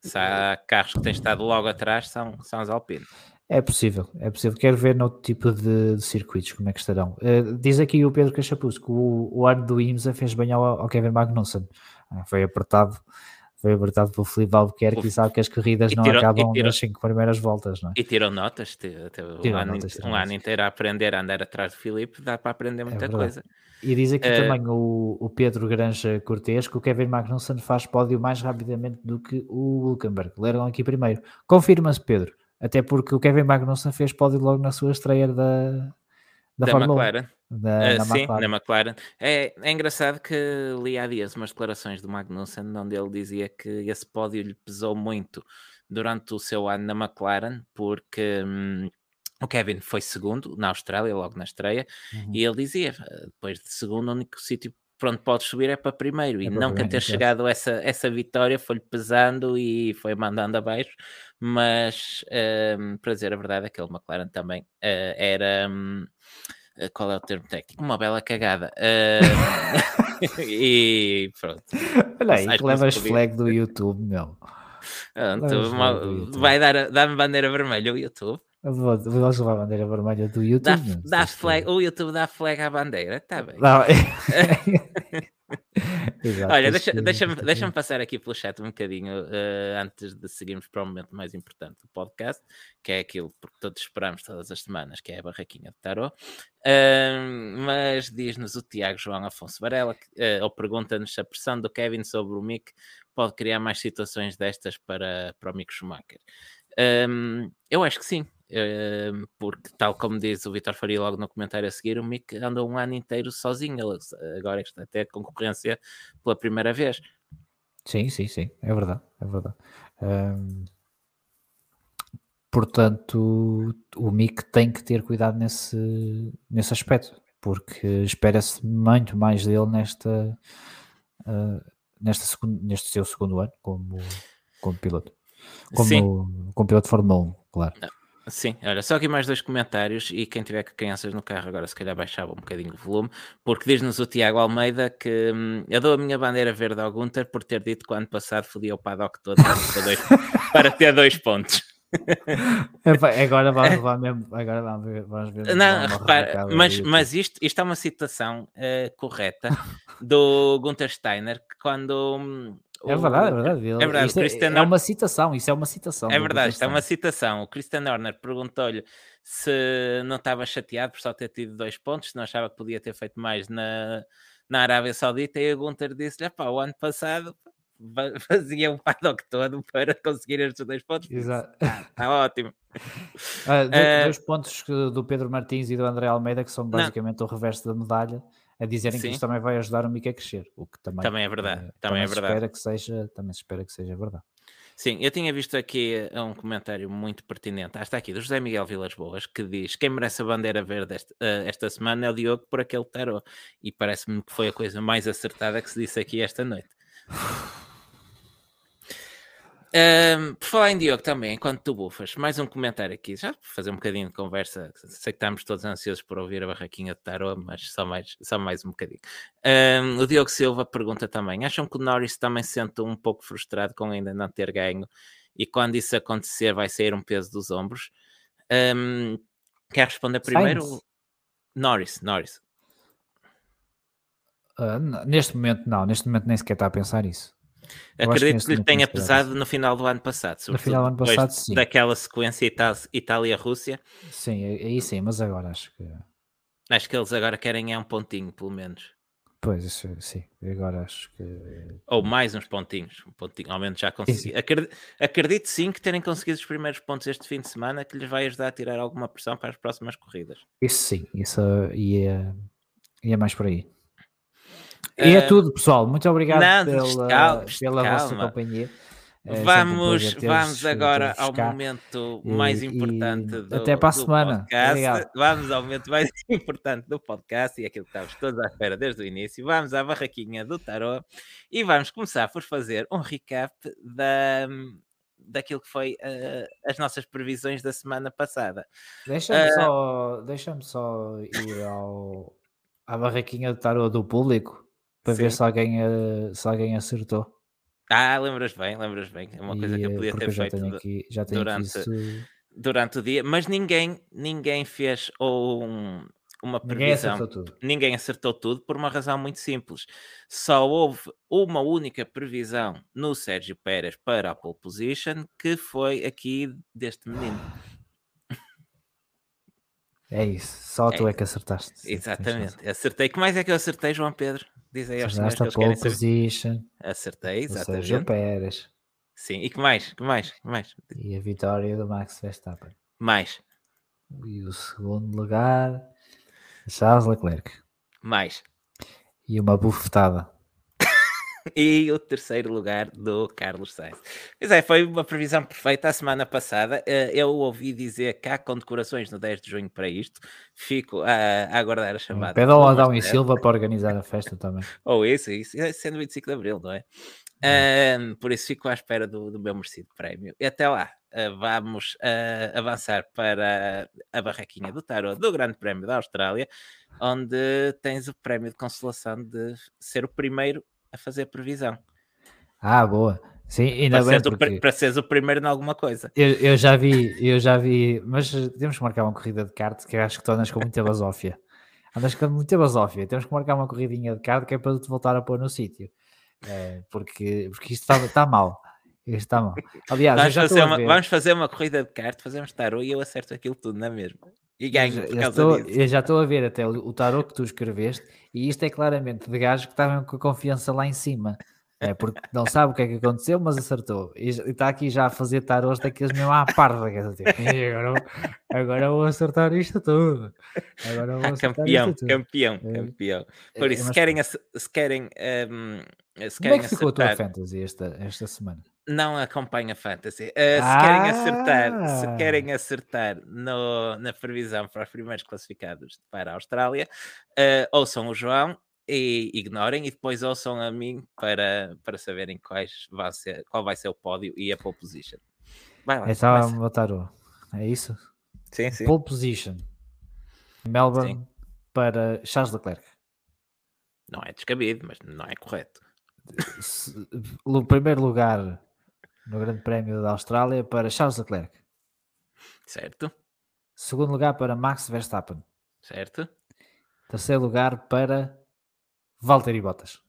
Se há carros que têm estado logo atrás, são, são os Alpine. É possível, é possível. Quero ver noutro tipo de, de circuitos como é que estarão. Uh, diz aqui o Pedro Cachapuz que o, o ano do IMSA fez bem ao, ao Kevin Magnussen. Uh, foi apertado, foi apertado pelo Felipe Albuquerque e sabe que as corridas e não tirou, acabam tirou, nas cinco primeiras voltas, não é? E tirou notas, teve, um, ano, notas, um ano inteiro a aprender a andar atrás do Felipe, dá para aprender muita é coisa. E diz aqui uh, também o, o Pedro Granja Cortes que o Kevin Magnussen faz pódio mais rapidamente do que o Hulkenberg. Leram aqui primeiro. Confirma-se, Pedro. Até porque o Kevin Magnussen fez pódio logo na sua estreia da, da, da McLaren. Da, uh, sim, McLaren. na McLaren. É, é engraçado que li há dias umas declarações do Magnussen onde ele dizia que esse pódio lhe pesou muito durante o seu ano na McLaren, porque hum, o Kevin foi segundo na Austrália, logo na estreia, uhum. e ele dizia, depois de segundo, o único sítio pronto, podes subir é para primeiro. É e não ter chegado a essa, essa vitória foi-lhe pesando e foi mandando abaixo. Mas, um, para dizer a verdade, aquele McLaren também uh, era. Um, eh, qual é o termo técnico? Uma bela cagada. Uh, e pronto. Olha aí, que levas flag do YouTube, meu. Pronto, vai dar, dar-me bandeira vermelha o YouTube. Vou, levar a bandeira vermelha do YouTube. Dá, dá flag, o YouTube dá flag à bandeira, está bem. Não, é... Exato, Olha, deixa-me deixa deixa passar aqui pelo chat um bocadinho uh, antes de seguirmos para o momento mais importante do podcast, que é aquilo que todos esperamos todas as semanas, que é a barraquinha de tarot. Uh, mas diz-nos o Tiago João Afonso Varela, uh, ou pergunta-nos se a pressão do Kevin sobre o Mick pode criar mais situações destas para, para o Mick Schumacher. Um, eu acho que sim, porque, tal como diz o Vitor Faria logo no comentário a seguir, o Mick andou um ano inteiro sozinho, agora está até concorrência pela primeira vez. Sim, sim, sim, é verdade, é verdade. Portanto, o Mick tem que ter cuidado nesse, nesse aspecto, porque espera-se muito mais dele nesta, uh, nesta segundo, neste seu segundo ano como, como piloto. Como, como piloto de Fórmula 1, claro. Não. Sim, olha, só aqui mais dois comentários e quem tiver crianças no carro agora se calhar baixava um bocadinho o volume, porque diz-nos o Tiago Almeida que hum, eu dou a minha bandeira verde ao Gunter por ter dito que o ano passado fodia o paddock todo para, dois, para ter dois pontos. agora vamos levar mesmo, agora vamos ver, vamos ver Não, repara, mas, mas isto, isto é uma citação uh, correta do Gunter Steiner que quando hum, é verdade, é verdade. Ele, é verdade. Christian é, é, uma citação, isso é uma citação. É verdade, isto é uma citação. O Christian Horner perguntou-lhe se não estava chateado por só ter tido dois pontos, se não achava que podia ter feito mais na, na Arábia Saudita, e o Gunter disse-lhe: pá, o ano passado fazia um paddock todo para conseguir estes dois pontos. Exato. Está ah, ótimo. Ah, dois, uh, pontos do Pedro Martins e do André Almeida, que são basicamente não. o reverso da medalha a dizerem Sim. que isto também vai ajudar o Mico a crescer, o que também, também é verdade. também, também é verdade. Espera que seja, também se espera que seja verdade. Sim, eu tinha visto aqui eh, um comentário muito pertinente. Ah, está aqui, do José Miguel Vilas Boas, que diz: Quem merece a bandeira verde esta, uh, esta semana é o Diogo por aquele tarot. E parece-me que foi a coisa mais acertada que se disse aqui esta noite. Um, por falar em Diogo também, enquanto tu bufas, mais um comentário aqui, já para fazer um bocadinho de conversa. Sei que estamos todos ansiosos por ouvir a barraquinha de tarô, mas só mais, só mais um bocadinho. Um, o Diogo Silva pergunta também: acham que o Norris também se sente um pouco frustrado com ainda não ter ganho e quando isso acontecer vai sair um peso dos ombros? Um, quer responder primeiro? Sainz. Norris, Norris. Uh, neste momento, não, neste momento nem sequer está a pensar isso. Acredito que lhe tenha pesado no final do ano passado. No final do ano passado, sim. Daquela sequência Itália-Rússia. Sim, aí sim, mas agora acho que. Acho que eles agora querem é um pontinho, pelo menos. Pois, isso, sim, agora acho que. Ou mais uns pontinhos, um pontinho, ao menos já consegui. Acredito, acredito, sim que terem conseguido os primeiros pontos este fim de semana que lhes vai ajudar a tirar alguma pressão para as próximas corridas. Isso sim, isso ia, ia mais por aí. E é tudo, pessoal. Muito obrigado não, pela, calma, pela calma. vossa companhia. É vamos, vamos agora ao momento mais importante do, até para a semana. podcast. Vamos ao momento mais importante do podcast e aquilo que estávamos todos à espera desde o início. Vamos à barraquinha do tarot e vamos começar por fazer um recap da, daquilo que foi uh, as nossas previsões da semana passada. Deixa-me uh, só, deixa só ir ao, à barraquinha do tarot do público para sim. ver se alguém, se alguém acertou. Ah, lembras bem, lembras bem. É uma coisa que eu podia ter feito aqui, já tenho durante, isso... durante o dia, mas ninguém, ninguém fez um, uma previsão. Ninguém acertou tudo. Ninguém acertou tudo por uma razão muito simples. Só houve uma única previsão no Sérgio Pérez para a pole position, que foi aqui deste menino. É isso, só é. tu é que acertaste. Exatamente, acertei. que mais é que eu acertei, João Pedro? Diz aí aos senhores que eles querem position. Acertei, exatamente. Sérgio Pérez. Sim, e que mais? Que mais? Que mais? E a vitória do Max Verstappen. Mais. E o segundo lugar, Charles Leclerc. Mais. E uma bufetada e o terceiro lugar do Carlos Sainz. Pois é, foi uma previsão perfeita a semana passada. Eh, eu ouvi dizer que há condecorações no 10 de junho para isto. Fico a, a aguardar a chamada. Pede ao Adão e Silva para organizar a festa também. Ou isso, isso. É sendo 25 de Abril, não é? Um, por isso fico à espera do, do meu merecido prémio. E até lá, uh, vamos uh, avançar para a barraquinha do tarot do Grande Prémio da Austrália, onde tens o prémio de consolação de ser o primeiro a fazer previsão. Ah, boa. Sim, ainda para bem. Seres porque... o, para seres o primeiro em alguma coisa. Eu, eu, já vi, eu já vi, mas temos que marcar uma corrida de kart que acho que tu andas com muita basófia. Andas com muita basófia. Temos que marcar uma corridinha de kart que é para te voltar a pôr no sítio. É, porque, porque isto está, está mal. Isto está mal. Aliás, vamos, fazer uma, vamos fazer uma corrida de kart, fazemos tarô e eu acerto aquilo tudo, não é mesmo? E ganho eu, já estou, eu já estou a ver até o, o tarot que tu escreveste e isto é claramente de gajos que estavam com a confiança lá em cima. É porque não sabe o que é que aconteceu, mas acertou. E está aqui já a fazer tarôs daqueles mesmo à parda. E agora, agora vou acertar isto tudo. Agora vou acertar campeão, isto tudo. campeão, é. campeão. Por isso, é, mas... se querem, se querem, um, se querem Como é que ficou acertar... a tua fantasy esta, esta semana? Não acompanha Fantasy. Uh, se ah! querem acertar, se querem acertar no, na previsão para os primeiros classificados para a Austrália, uh, ouçam o João e ignorem e depois ouçam a mim para, para saberem quais vai ser, qual vai ser o pódio e a pole position. Vai lá. Então vamos botar o. É isso? Sim, sim. Pole position. Melbourne sim. para Charles Leclerc. Não é descabido, mas não é correto. O primeiro lugar no Grande Prémio da Austrália para Charles Leclerc. Certo. Segundo lugar para Max Verstappen. Certo. Terceiro lugar para Valtteri Bottas.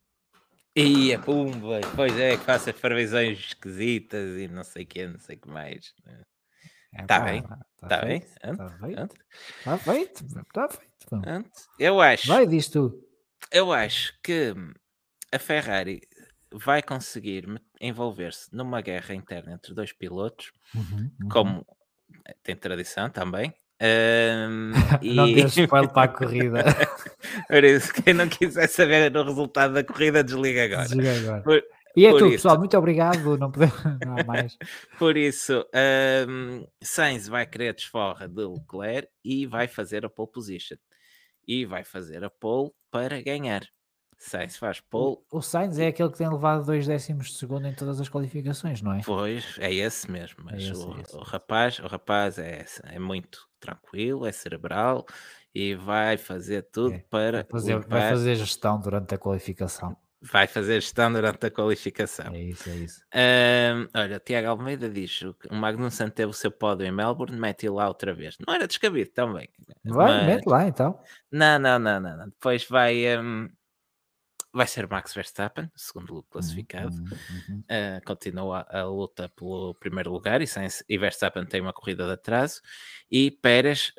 Ia, pumba, pois é, que faça previsões esquisitas e não sei o que, não sei o que mais. Está é, bem, está tá bem. Está feito, está feito, está feito. Eu acho. Vai, diz tu. Eu acho que a Ferrari vai conseguir envolver-se numa guerra interna entre dois pilotos, uhum, uhum. como eh, tem tradição também. Um, não e... spoiler para a corrida. Por isso, quem não quiser saber o resultado da corrida, desliga agora. Desliga agora. Por, e é tudo, pessoal. Muito obrigado. Não podemos não mais. Por isso, um, Sainz vai querer desforra de Leclerc e vai fazer a pole position. E vai fazer a pole para ganhar. Sainz faz pole. O, Sainz é aquele que tem levado dois décimos de segundo em todas as qualificações, não é? Pois, é esse mesmo. Mas é esse, o, é esse. o, rapaz, o rapaz é, é muito tranquilo, é cerebral e vai fazer tudo é, para. Vai fazer, limpar... vai fazer gestão durante a qualificação. Vai fazer gestão durante a qualificação. É isso, é isso. Um, olha, Tiago Almeida diz: o Magnussen teve o seu pódio em Melbourne, mete lá outra vez. Não era descabido também. Vai, mas... mete lá então. Não, não, não, não. não. Depois vai. Um vai ser Max Verstappen, segundo classificado. Uhum, uhum. Uh, continua a, luta pelo primeiro lugar e, sem, e Verstappen tem uma corrida de atraso. E Pérez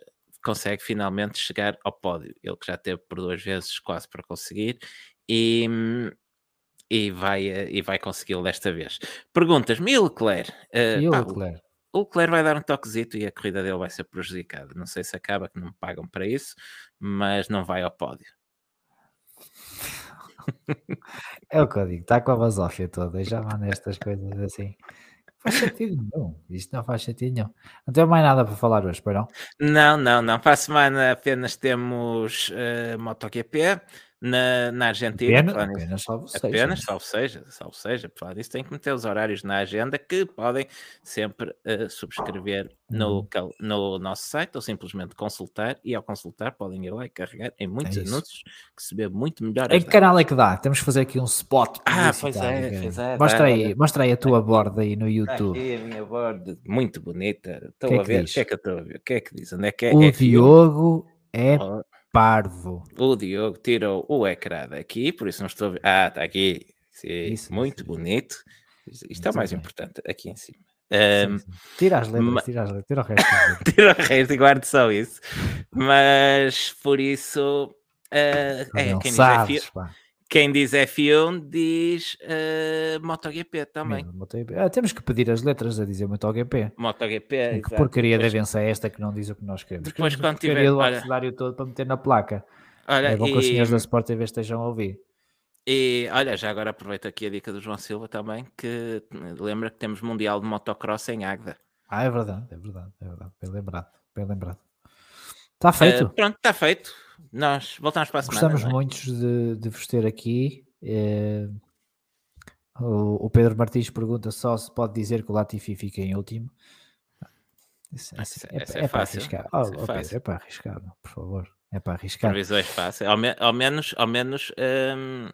consegue finalmente chegar ao pódio. Ele que já teve por duas vezes quase para conseguir. E, e vai, e vai consegui-lo desta vez. Perguntas-me, e Leclerc? Uh, e o Leclerc? O Leclerc vai dar um toquezito e a corrida dele vai ser prejudicada. Não sei se acaba que não me pagam para isso, mas não vai ao pódio. É o que eu digo, está com a basófia toda, já manda estas coisas assim. Faz sentido nenhum, isto não faz sentido nenhum. Não tenho mais nada para falar hoje, para não? Não, não, não. Para a semana apenas temos uh, MotoGP, na, na Argentina. Apenas, apenas salvo seja. Apenas, salvo seja, salvo seja. Por falar disso, tem que meter os horários na agenda que podem sempre uh, subscrever no, uhum. no nosso site ou simplesmente consultar. E ao consultar, podem ir lá e carregar em muitos é anúncios que se vê muito melhor. Em que canal é que dá? Temos que fazer aqui um spot. Ah, pois é, pois é. Mostra, aí, mostra aí a tua borda aí no YouTube. Aqui a minha borda, muito bonita. Estou que a ver. O que é que eu estou a ver? O que é que diz? Onde é que é? O é Diogo é parvo. O Diogo tirou o ecrã daqui, por isso não estou a ver. Ah, está aqui. Sim, isso, muito isso. bonito. Isto é o mais bem. importante, aqui em cima. Um, sim, sim. Tira as letras, tira, as letras, tira o resto. tira o resto e guarde só isso. Mas por isso, uh, é, quem sabes, diz é quem diz F1 diz uh, MotoGP também. MotoGP. Ah, temos que pedir as letras a dizer MotoGP. MotoGP, Que porcaria de avança é esta que não diz o que nós queremos? Depois quando tiver... o abecedário todo para meter na placa. Olha, é bom e... que os senhores da Sport TV estejam a ouvir. E olha, já agora aproveito aqui a dica do João Silva também, que lembra que temos Mundial de Motocross em Águeda. Ah, é verdade, é verdade, é verdade. Bem lembrado, bem lembrado. Está feito. Uh, pronto, está feito. Nós voltamos para a semana. Gostamos é? muito de, de vos ter aqui. É... O, o, Pedro Martins pergunta só se pode dizer que o Latifi fica em último. Isso, é, é, é, é, para arriscar. Oh, oh, Pedro, é para arriscar, por favor. É para arriscar. Previsões fáceis. Ao, me, ao menos, ao menos um,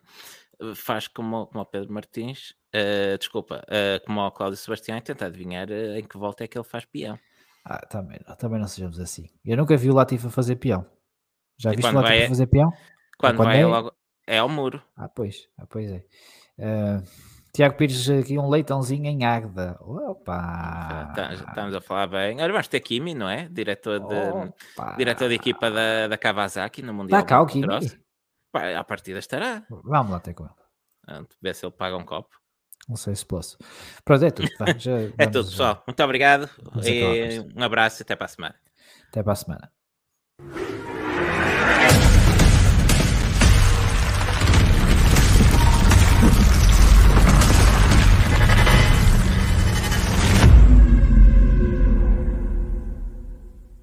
faz como, como o Pedro Martins, uh, desculpa, uh, como o Cláudio Sebastião, e tenta adivinhar uh, em que volta é que ele faz peão. Ah, também, também não sejamos assim. Eu nunca vi o Latifi fazer peão. Já viste o Latifi fazer peão? Quando, quando vai é... logo é ao muro. Ah, pois, ah, pois é. Uh, Tiago Pires aqui um leitãozinho em Águeda. Opa! Tá, estamos a falar bem. Olha, vamos ter Kimi, não é? Diretor de, diretor de equipa da, da Kawasaki no Mundial. Está cá o Kimi? Pá, a partida estará. Vamos lá ter com ele. Ver se ele paga um copo. Não sei se posso. Pronto, é tudo. é tudo, pessoal. Muito obrigado. E um abraço e até para a semana. Até para a semana.